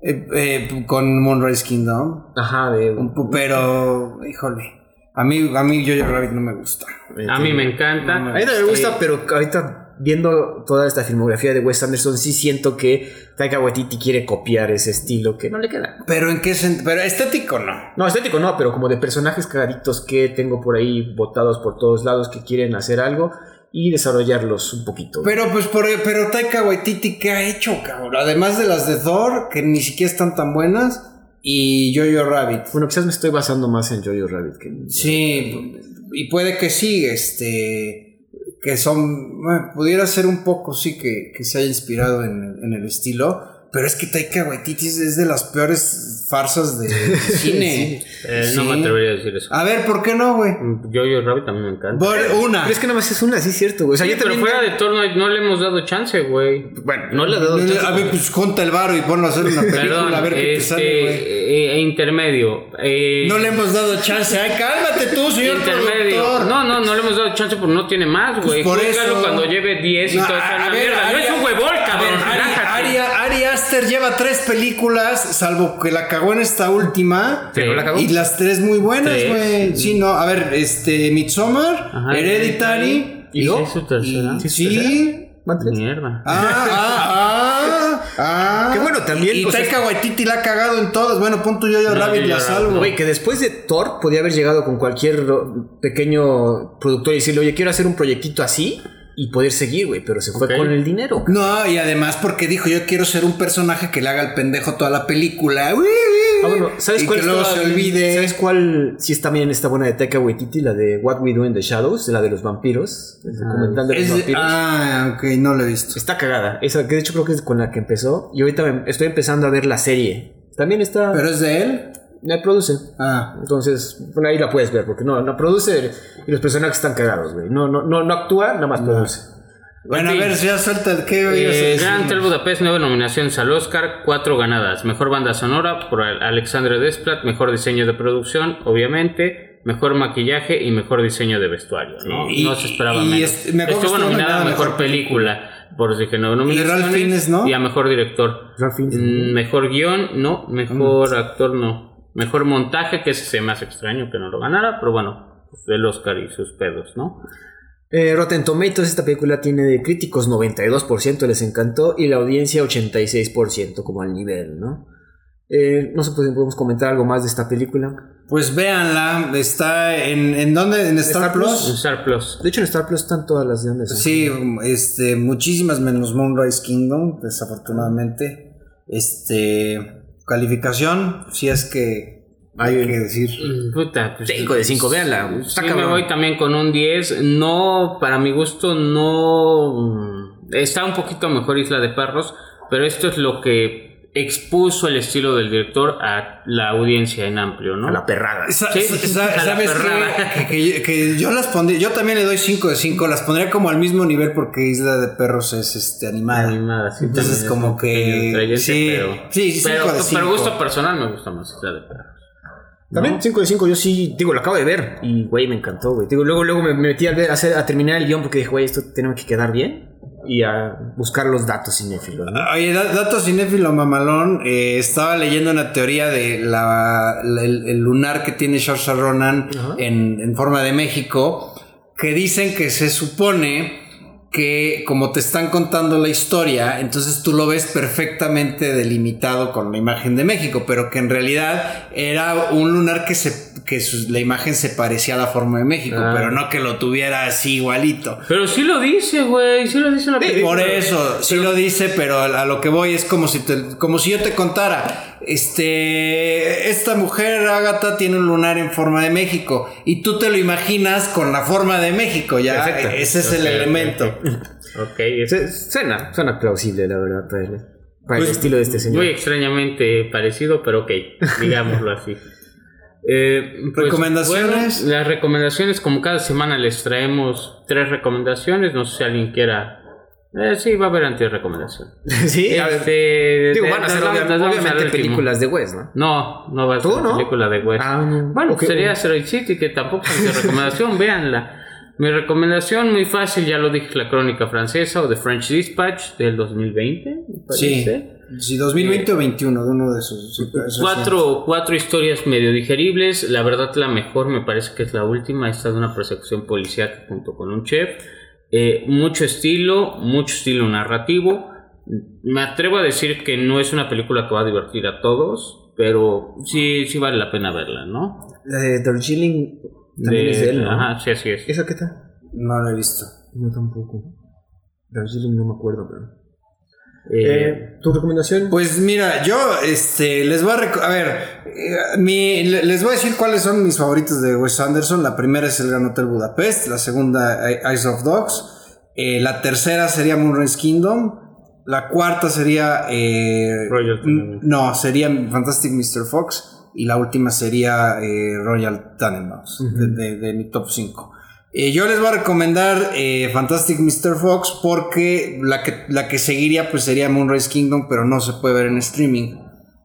Eh, eh, con Moonrise Kingdom. Ajá, de. Un Pero, híjole. A mí, a mí Jojo Rabbit no me gusta. A mí me encanta. A mí también me gusta, pero ahorita viendo toda esta filmografía de Wes Anderson, sí siento que Taika Waititi quiere copiar ese estilo que no le queda. Pero en qué sentido. Pero estético no. No, estético no, pero como de personajes cagaditos que tengo por ahí botados por todos lados que quieren hacer algo y desarrollarlos un poquito. Pero pues por, pero Taika Waititi, ¿qué ha hecho, cabrón? Además de las de Thor, que ni siquiera están tan buenas, y Jojo Rabbit. bueno, quizás me estoy basando más en Jojo Rabbit que en- Sí, y puede que sí, este, que son, bueno, pudiera ser un poco, sí, que, que se haya inspirado en, en el estilo, pero es que Taika Waititi es- es de las peores farsas de cine. Eh, No me atrevería a decir eso. A ver, ¿por qué no, güey? Jojo Rabbit también me encanta. Por una. Pero es que nada más es una, sí cierto, güey. O sea, Sí, yo pero fuera de Thor no, no le hemos dado chance, güey. Bueno, no le he dado chance, A ver, pues junta el varo y ponlo a hacer una película, Perdón, a ver qué te este, sale, güey. eh, eh, intermedio. Eh, No le hemos dado chance. Ay, cálmate tú, señor intermedio. productor. No, no, no le hemos dado chance porque no tiene más, güey. por Júzgalo eso. cuando lleve 10 y No, todo eso. a la ver, mierda. no es un huevón, a cabrón. ver, Ari, relájate. Ari, Ari Aster lleva tres películas, salvo que la cagó en esta última. Pero la cagó. Y las tres muy buenas, güey. Sí, no. A ver, este, Midsommar, Ajá, Hereditary. ¿Y es su tercera? ¿Sí, sí. Mierda. Ah, ah, ah, ah. Que bueno, también, Y, y Taika Waititi la ha cagado en todas. Bueno, punto yo, yo, No, Rabbit, la salvo. no. Güey, que después de Thor podía haber llegado con cualquier pequeño productor y decirle, oye, quiero hacer un proyectito así y poder seguir, güey, pero se fue con el dinero. No, y además porque dijo, yo quiero ser un personaje que le haga el pendejo toda la película. Ah, bueno, ¿sabes y cuál que luego se olvide. ¿Sabes cuál sí está bien esta buena de Taika Waititi? La de What We Do in the Shadows, la de los vampiros, el documental de los Es- vampiros. ah, ok, no lo he visto. Está cagada. Esa que de hecho creo que es con la que empezó. Y ahorita me- estoy empezando a ver la serie. También está. ¿Pero es de él? Me produce. Ah. Entonces, bueno, ahí la puedes ver, porque no, la produce y los personajes están cagados, güey. No, no, no, no actúa, nada más produce. Bueno, a ver, ya suelta el que Eh, Gran Hotel Budapest, nueve nominaciones al Oscar, cuatro ganadas. Mejor banda sonora por Al- Alexandre Desplat, mejor diseño de producción, obviamente. mejor maquillaje y mejor diseño de vestuario. No, Y- no se esperaba y menos. es- me Estuvo nominada a mejor mejor película. Por si que no nominaciones, Ralph Fiennes, ¿no? Y a mejor director. Ralph Fiennes. Mm, Mejor guion, no. Mejor actor, no. Mejor montaje, que ese se me hace extraño que no lo ganara, pero bueno, pues el Oscar y sus pedos, ¿no? Eh, Rotten Tomatoes, esta película tiene de críticos 92% les encantó y la audiencia 86% como al nivel, ¿no? Eh, no sé pues, podemos comentar algo más de esta película. Pues véanla, está en, ¿en dónde? ¿En Star, Star Plus. Plus? Star Plus. De hecho en Star Plus están todas las de donde son. Sí, este, muchísimas menos Moonrise Kingdom, desafortunadamente. Este, calificación, si es que hay que decir. Mm, Puta, pues, 5 de 5, véanla. Sí, Está me cabrón. voy también con un 10. No, para mi gusto, no. mm, Está un poquito mejor Isla de Perros, pero esto es lo que expuso el estilo del director a la audiencia en amplio, ¿no? A la perrada. Sa- Sí, sa- a la ¿Sabes perrada. qué? Que, que- que yo las pondría, yo también le doy 5 de 5, las pondría como al mismo nivel porque Isla de Perros es este animada. Animada, sí, Entonces como que- sí, pero, sí, sí, pero, de pero gusto personal me gusta más Isla de Perros. También 5 de 5, yo sí, digo, lo acabo de ver y, güey, me encantó, güey. Digo, luego, luego me me metí a, ver, a, hacer- a terminar el guion porque dije, güey, esto tiene que quedar bien y a buscar los datos cinéfilos, ¿no? Oye, da- dato cinéfilo mamalón, eh, estaba leyendo una teoría de la, la- el, el lunar que tiene Saoirse Ronan en, en forma de México, que dicen que se supone que como te están contando la historia, entonces tú lo ves perfectamente delimitado con la imagen de México, pero que en realidad era un lunar que se que su- la imagen se parecía a la forma de México, Ah. pero no que lo tuviera así igualito. Pero sí lo dice, güey, sí lo dice en la película. Por eso, sí lo dice, pero a lo que voy es como si te- como si yo te contara, este, esta mujer Agatha tiene un lunar en forma de México y tú te lo imaginas con la forma de México, ya Perfecto. ese es el elemento. Ok, Suena, suena plausible, la verdad, para el, para el Pues, estilo de este señor. muy extrañamente parecido, pero ok, digámoslo así. Eh, pues, ¿Recomendaciones? bueno, las recomendaciones, como cada semana les traemos tres recomendaciones, no sé si alguien quiera... Eh, sí, va a haber anti-recomendación. sí, a ver, Este, digo, van a ser obviamente películas de Wes, ¿no? No, no va a ser ¿Tú no? película de West. Ah, no. Bueno, sería Asteroid City, que tampoco es mi recomendación, véanla. Mi recomendación muy fácil, ya lo dije, la crónica francesa o The French Dispatch del 2020, me Sí, parece. sí, 2020 o 21, de uno de esos. sí, pero eso Cuatro, cuatro historias medio digeribles. La verdad, la mejor me parece que es la última. Esta de una persecución policial junto con un chef. Eh, mucho estilo, mucho estilo narrativo. Me atrevo a decir que no es una película que va a divertir a todos, pero sí, sí vale la pena verla, ¿no? La de Darjeeling también De- es de él, ¿no? Ajá, sí, así es. ¿Esa qué tal? No lo he visto. No, tampoco. Darjeeling no me acuerdo, pero... Eh, Eh, ¿Tu recomendación? Pues mira, yo este, les voy a... A ver, eh, mi- le- les voy a decir cuáles son mis favoritos de Wes Anderson. La primera es El Gran Hotel Budapest, la segunda Eyes of Dogs, eh, la tercera sería Moonrise Kingdom, la cuarta sería... eh, Royal no, sería Fantastic Mr. Fox y la última sería eh, Royal Tenenbaums, de, de- de mi top 5. Eh, yo les voy a recomendar eh, Fantastic Mr. Fox porque la que, la que seguiría pues sería Moonrise Kingdom, pero no se puede ver en streaming.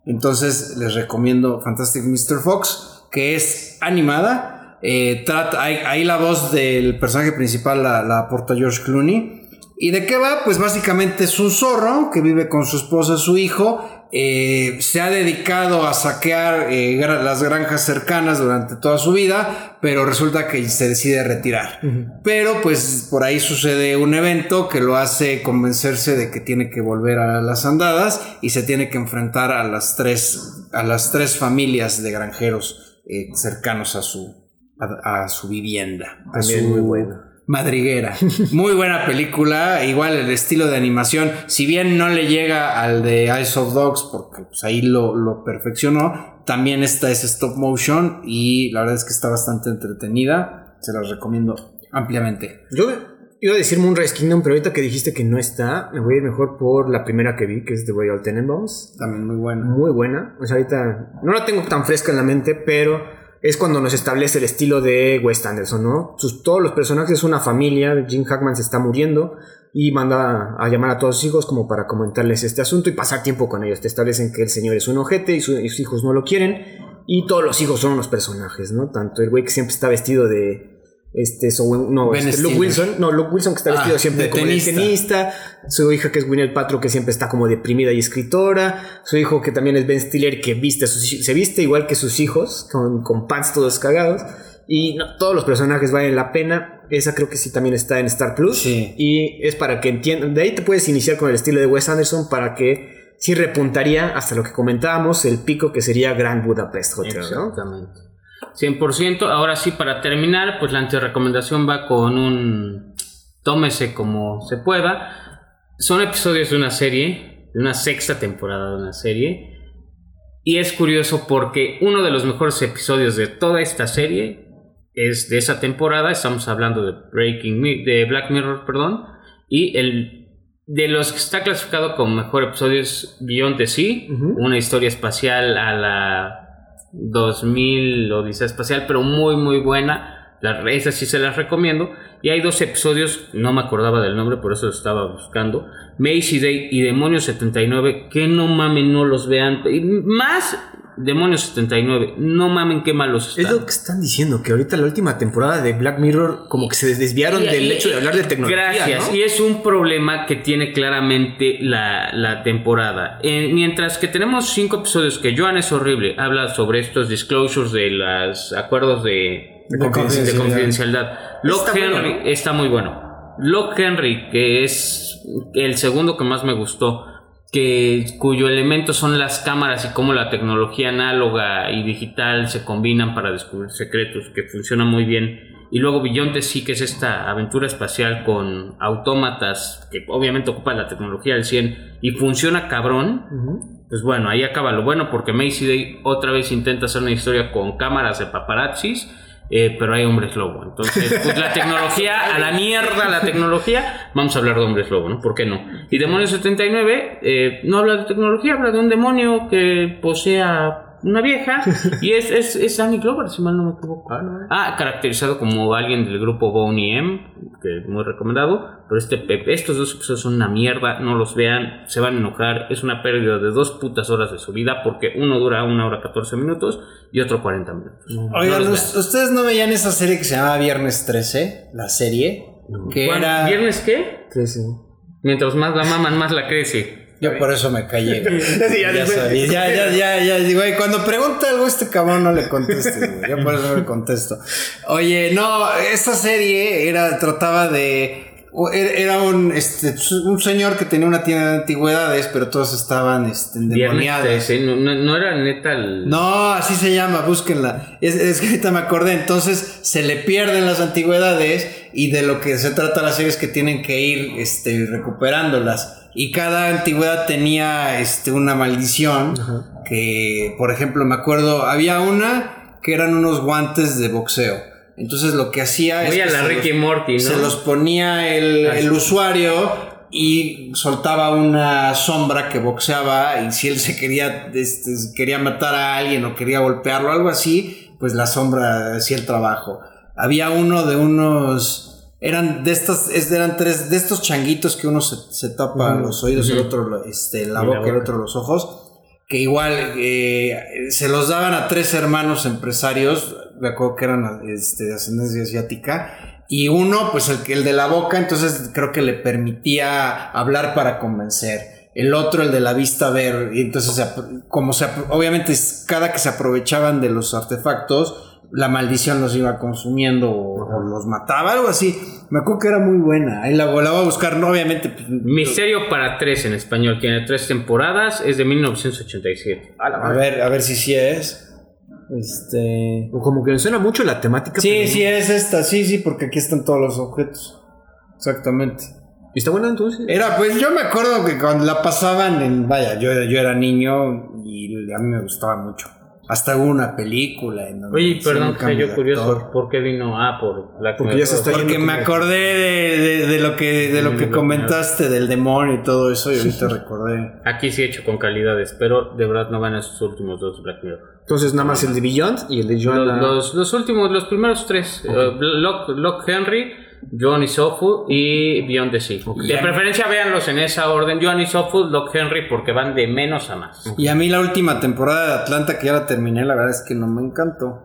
Entonces les recomiendo Fantastic Mr. Fox, que es animada. Eh, trata, ahí, la voz del personaje principal la, la aporta George Clooney. ¿Y de qué va? Pues básicamente es un zorro que vive con su esposa su hijo. eh, se ha dedicado a saquear eh, las granjas cercanas durante toda su vida, pero resulta que se decide retirar. Pero pues por ahí sucede un evento que lo hace convencerse de que tiene que volver a las andadas y se tiene que enfrentar a las tres, a las tres familias de granjeros eh, cercanos a su, a, a su vivienda. A También su muy buena. Madriguera. Muy buena película. Igual el estilo de animación, si bien no le llega al de Eyes of Dogs, porque pues, ahí lo, lo perfeccionó, también esta es stop motion y la verdad es que está bastante entretenida. Se las recomiendo ampliamente. Yo iba a decir Moonrise Kingdom, pero ahorita que dijiste que no está, me voy a ir mejor por la primera que vi, que es The Royal Tenenbaums. También muy buena. Muy buena. O sea, ahorita no la tengo tan fresca en la mente, pero es cuando nos establece el estilo de Wes Anderson, ¿no? Todos los personajes es una familia, Jim Hackman se está muriendo y manda a llamar a todos sus hijos como para comentarles este asunto y pasar tiempo con ellos. Te establecen que el señor es un ojete y, y sus hijos no lo quieren Y todos los hijos son unos personajes, ¿no? Tanto el güey que siempre está vestido de. Este, so- no, este, Luke. Wilson. No, Luke Wilson que está Ah, vestido siempre de como tenista. de tenista. Su hija que es Gwyneth Paltrow que siempre está como deprimida y escritora. Su hijo que también es Ben Stiller que viste se viste igual que sus hijos, con, con pants todos cagados. Y no, todos los personajes valen la pena. Esa creo que sí también está en Star Plus. Sí. Y es para que entiendan. De ahí te puedes iniciar con el estilo de Wes Anderson para que sí repuntaría hasta lo que comentábamos, el pico que sería Grand Budapest Hotel, ¿no? Exactamente. 100%. Ahora sí, para terminar, pues la antirecomendación va con un tómese como se pueda. Son episodios de una serie, de una sexta temporada de una serie. Y es curioso porque uno de los mejores episodios de toda esta serie es de esa temporada. Estamos hablando de Breaking de Black Mirror, perdón. Y el de los que está clasificado como mejor episodio es Beyond the Sea, una historia espacial a la 2000 Odisea Espacial, pero muy muy buena. La, sí se las recomiendo. Y hay dos episodios, no me acordaba del nombre, por eso lo estaba buscando. Macy Day y Demonios 79, que no mamen, no los vean. Y más Demonios 79, no mamen, qué malos Es están. lo que están diciendo, que ahorita la última temporada de Black Mirror como que se desviaron Y- del y- hecho de hablar de tecnología. Gracias. ¿no? Y es un problema que tiene claramente la, la temporada. Eh, mientras que tenemos cinco episodios que Joan es horrible, habla sobre estos disclosures de los acuerdos de, De de confidencialidad. confidencialidad. Locke Está Henry está muy bueno. Locke Henry, que es el segundo que más me gustó, que cuyo elemento son las cámaras y cómo la tecnología análoga y digital se combinan para descubrir secretos, que funciona muy bien. Y luego Beyond the Sea, que es esta aventura espacial con autómatas, que obviamente ocupa la tecnología al 100 y funciona cabrón. Pues bueno, ahí acaba lo bueno porque Macy Day otra vez intenta hacer una historia con cámaras de paparazzis, eh, pero hay hombres lobo. Entonces, pues la tecnología, a la mierda la tecnología, vamos a hablar de hombres lobo, ¿no? ¿Por qué no? Y Demonio 79 eh, no habla de tecnología, habla de un demonio que posea una vieja y es, es, es Danny Glover, si mal no me equivoco. Ah, caracterizado como alguien del grupo Boney M, que es muy recomendado. Pero este Pep- estos dos episodios son una mierda, no los vean, se van a enojar. Es una pérdida de dos putas horas de su vida porque uno dura una hora 14 minutos y otro 40 minutos. Oigan, No los ¿us- ¿ustedes no veían esa serie que se llamaba Viernes 13? La serie. Que era. ¿Viernes qué? Sí, sí. Mientras más la maman, más la crece. Yo por eso me callé. güey. Sí, ya ya, sabía, ya, ya, ya, ya, güey, cuando pregunta algo este cabrón no le contestes, güey. Yo por eso no le contesto. Oye, no, esta serie era, trataba de. Era un, este, un señor que tenía una tienda de antigüedades, pero todos estaban este, endemoniados. 13, no, no, no era neta el... No, así se llama, búsquenla. Es, es que ahorita me acordé. Entonces se le pierden las antigüedades y de lo que se trata la serie es que tienen que ir este, recuperándolas. Y cada antigüedad tenía este, una maldición. Que, por ejemplo, me acuerdo, había una que eran unos guantes de boxeo. Entonces lo que hacía Voy es a que la se Ricky los- Morty, ¿no? se los ponía el, Ah, el usuario y soltaba una sombra que boxeaba y si él se quería, este, quería matar a alguien o quería golpearlo, algo así, pues la sombra hacía el trabajo. Había uno de unos, eran de estas, es- eran tres, de estos changuitos que uno se, se tapa los oídos, el otro este, la boca el otro los ojos. Que igual eh, se los daban a tres hermanos empresarios, me acuerdo que eran este, de ascendencia asiática, y uno, pues el, que- el de la boca, entonces creo que le permitía hablar para convencer. El otro, el de la vista, ver. Y entonces, como se, obviamente, cada que se aprovechaban de los artefactos, la maldición los iba consumiendo o, o los mataba, algo así. Me acuerdo que era muy buena. Ahí la, la voy a buscar, no, obviamente. pues, Misterio para tres en español, tiene tres temporadas, es de 1987. A ver, a ver si sí es. Este. Como que me suena mucho la temática. Sí, pero- sí es esta, sí, sí, porque aquí están todos los objetos. Exactamente. ¿Y ¿Está buena entonces? Era, pues yo me acuerdo que cuando la pasaban en, vaya, yo, yo era niño y a mí me gustaba mucho. Hasta hubo una película en donde Oye, perdón, cambio yo curioso. ¿por qué vino? Ah, por la Porque ya se está Porque me acordé de, de- de lo que de lo que comentaste del demonio y todo eso y ahorita recordé. Aquí sí hecho con calidades, pero de verdad no van a sus últimos dos Black Mirror. Entonces nada más el de Beyond y el de Los, Joanna. los, los últimos, los primeros tres, eh, Locke, Locke Henry, Johnny Sofu y Beyond the Sea. De preferencia véanlos en esa orden, Johnny Sofu, Doc Henry, porque van de menos a más. Y a mí la última temporada de Atlanta que ya la terminé, la verdad es que no me encantó.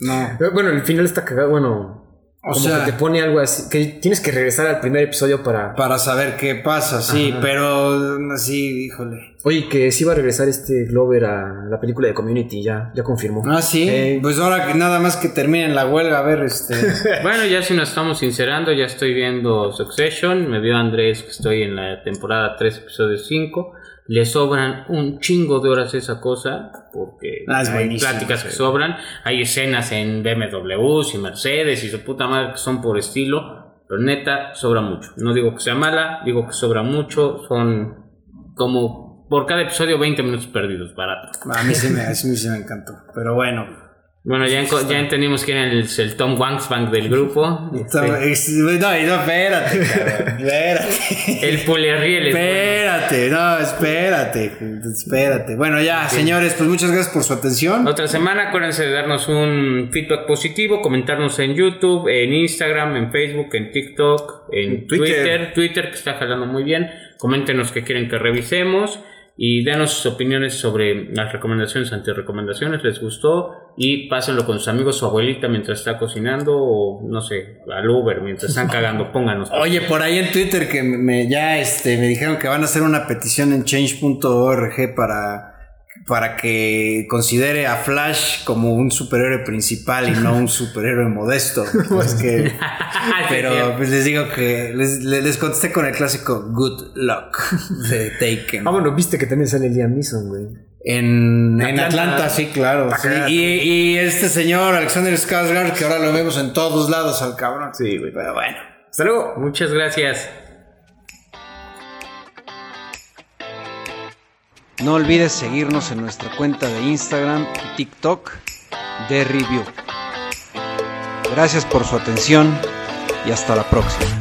No. Eh, Bueno, el final está cagado. Bueno, O como sea- que te pone algo así. Que tienes que regresar al primer episodio para. Para saber qué pasa, sí, pero así, híjole. Oye, que sí va a regresar este Glover a la película de Community, ya, ya confirmó. Ah, sí. Eh, Pues ahora que nada más que terminen la huelga, a ver, este. Bueno, ya si nos estamos sincerando, ya estoy viendo Succession. Me vio Andrés que estoy en la temporada 3, episodio 5. Le sobran un chingo de horas esa cosa, porque Ah, hay pláticas que sobran. Hay escenas en BMWs y Mercedes y su puta madre que son por estilo. Pero neta, sobra mucho. No digo que sea mala, digo que sobra mucho. Son como por cada episodio 20 minutos perdidos, barato. A mí sí me, a mí sí me encantó. Pero bueno. Bueno, ya, ya entendimos quién es el, el Tom Wangsbank del grupo. No, no, espérate, cabrón. Espérate. El Pulerriel. Espérate, no, espérate. Espérate. Bueno, ya, señores, pues muchas gracias por su atención. Otra semana, acuérdense de darnos un feedback positivo, comentarnos en YouTube, en Instagram, en Facebook, en TikTok, en Twitter. Twitter, Twitter, que está jalando muy bien. Coméntenos qué quieren que revisemos y denos sus opiniones sobre las recomendaciones, antirecomendaciones, les gustó y pásenlo con sus amigos, su abuelita mientras está cocinando o no sé, al Uber mientras están cagando, pónganos. Oye, por ahí en Twitter que me ya este me dijeron que van a hacer una petición en change.org para para que considere a Flash como un superhéroe principal y no un superhéroe modesto. Pues que pero pues les digo que les, contesté con el clásico good luck de Taken. Ah, bueno, viste que también sale Liam Neeson, güey. En, en Atlanta. Atlanta, sí, claro. sí. Y, y este señor, Alexander Skarsgård, que ahora lo vemos en todos lados al cabrón. Sí, güey. Pero bueno. Hasta luego. Muchas gracias. No olvides seguirnos en nuestra cuenta de Instagram y TikTok de Review. Gracias por su atención y hasta la próxima.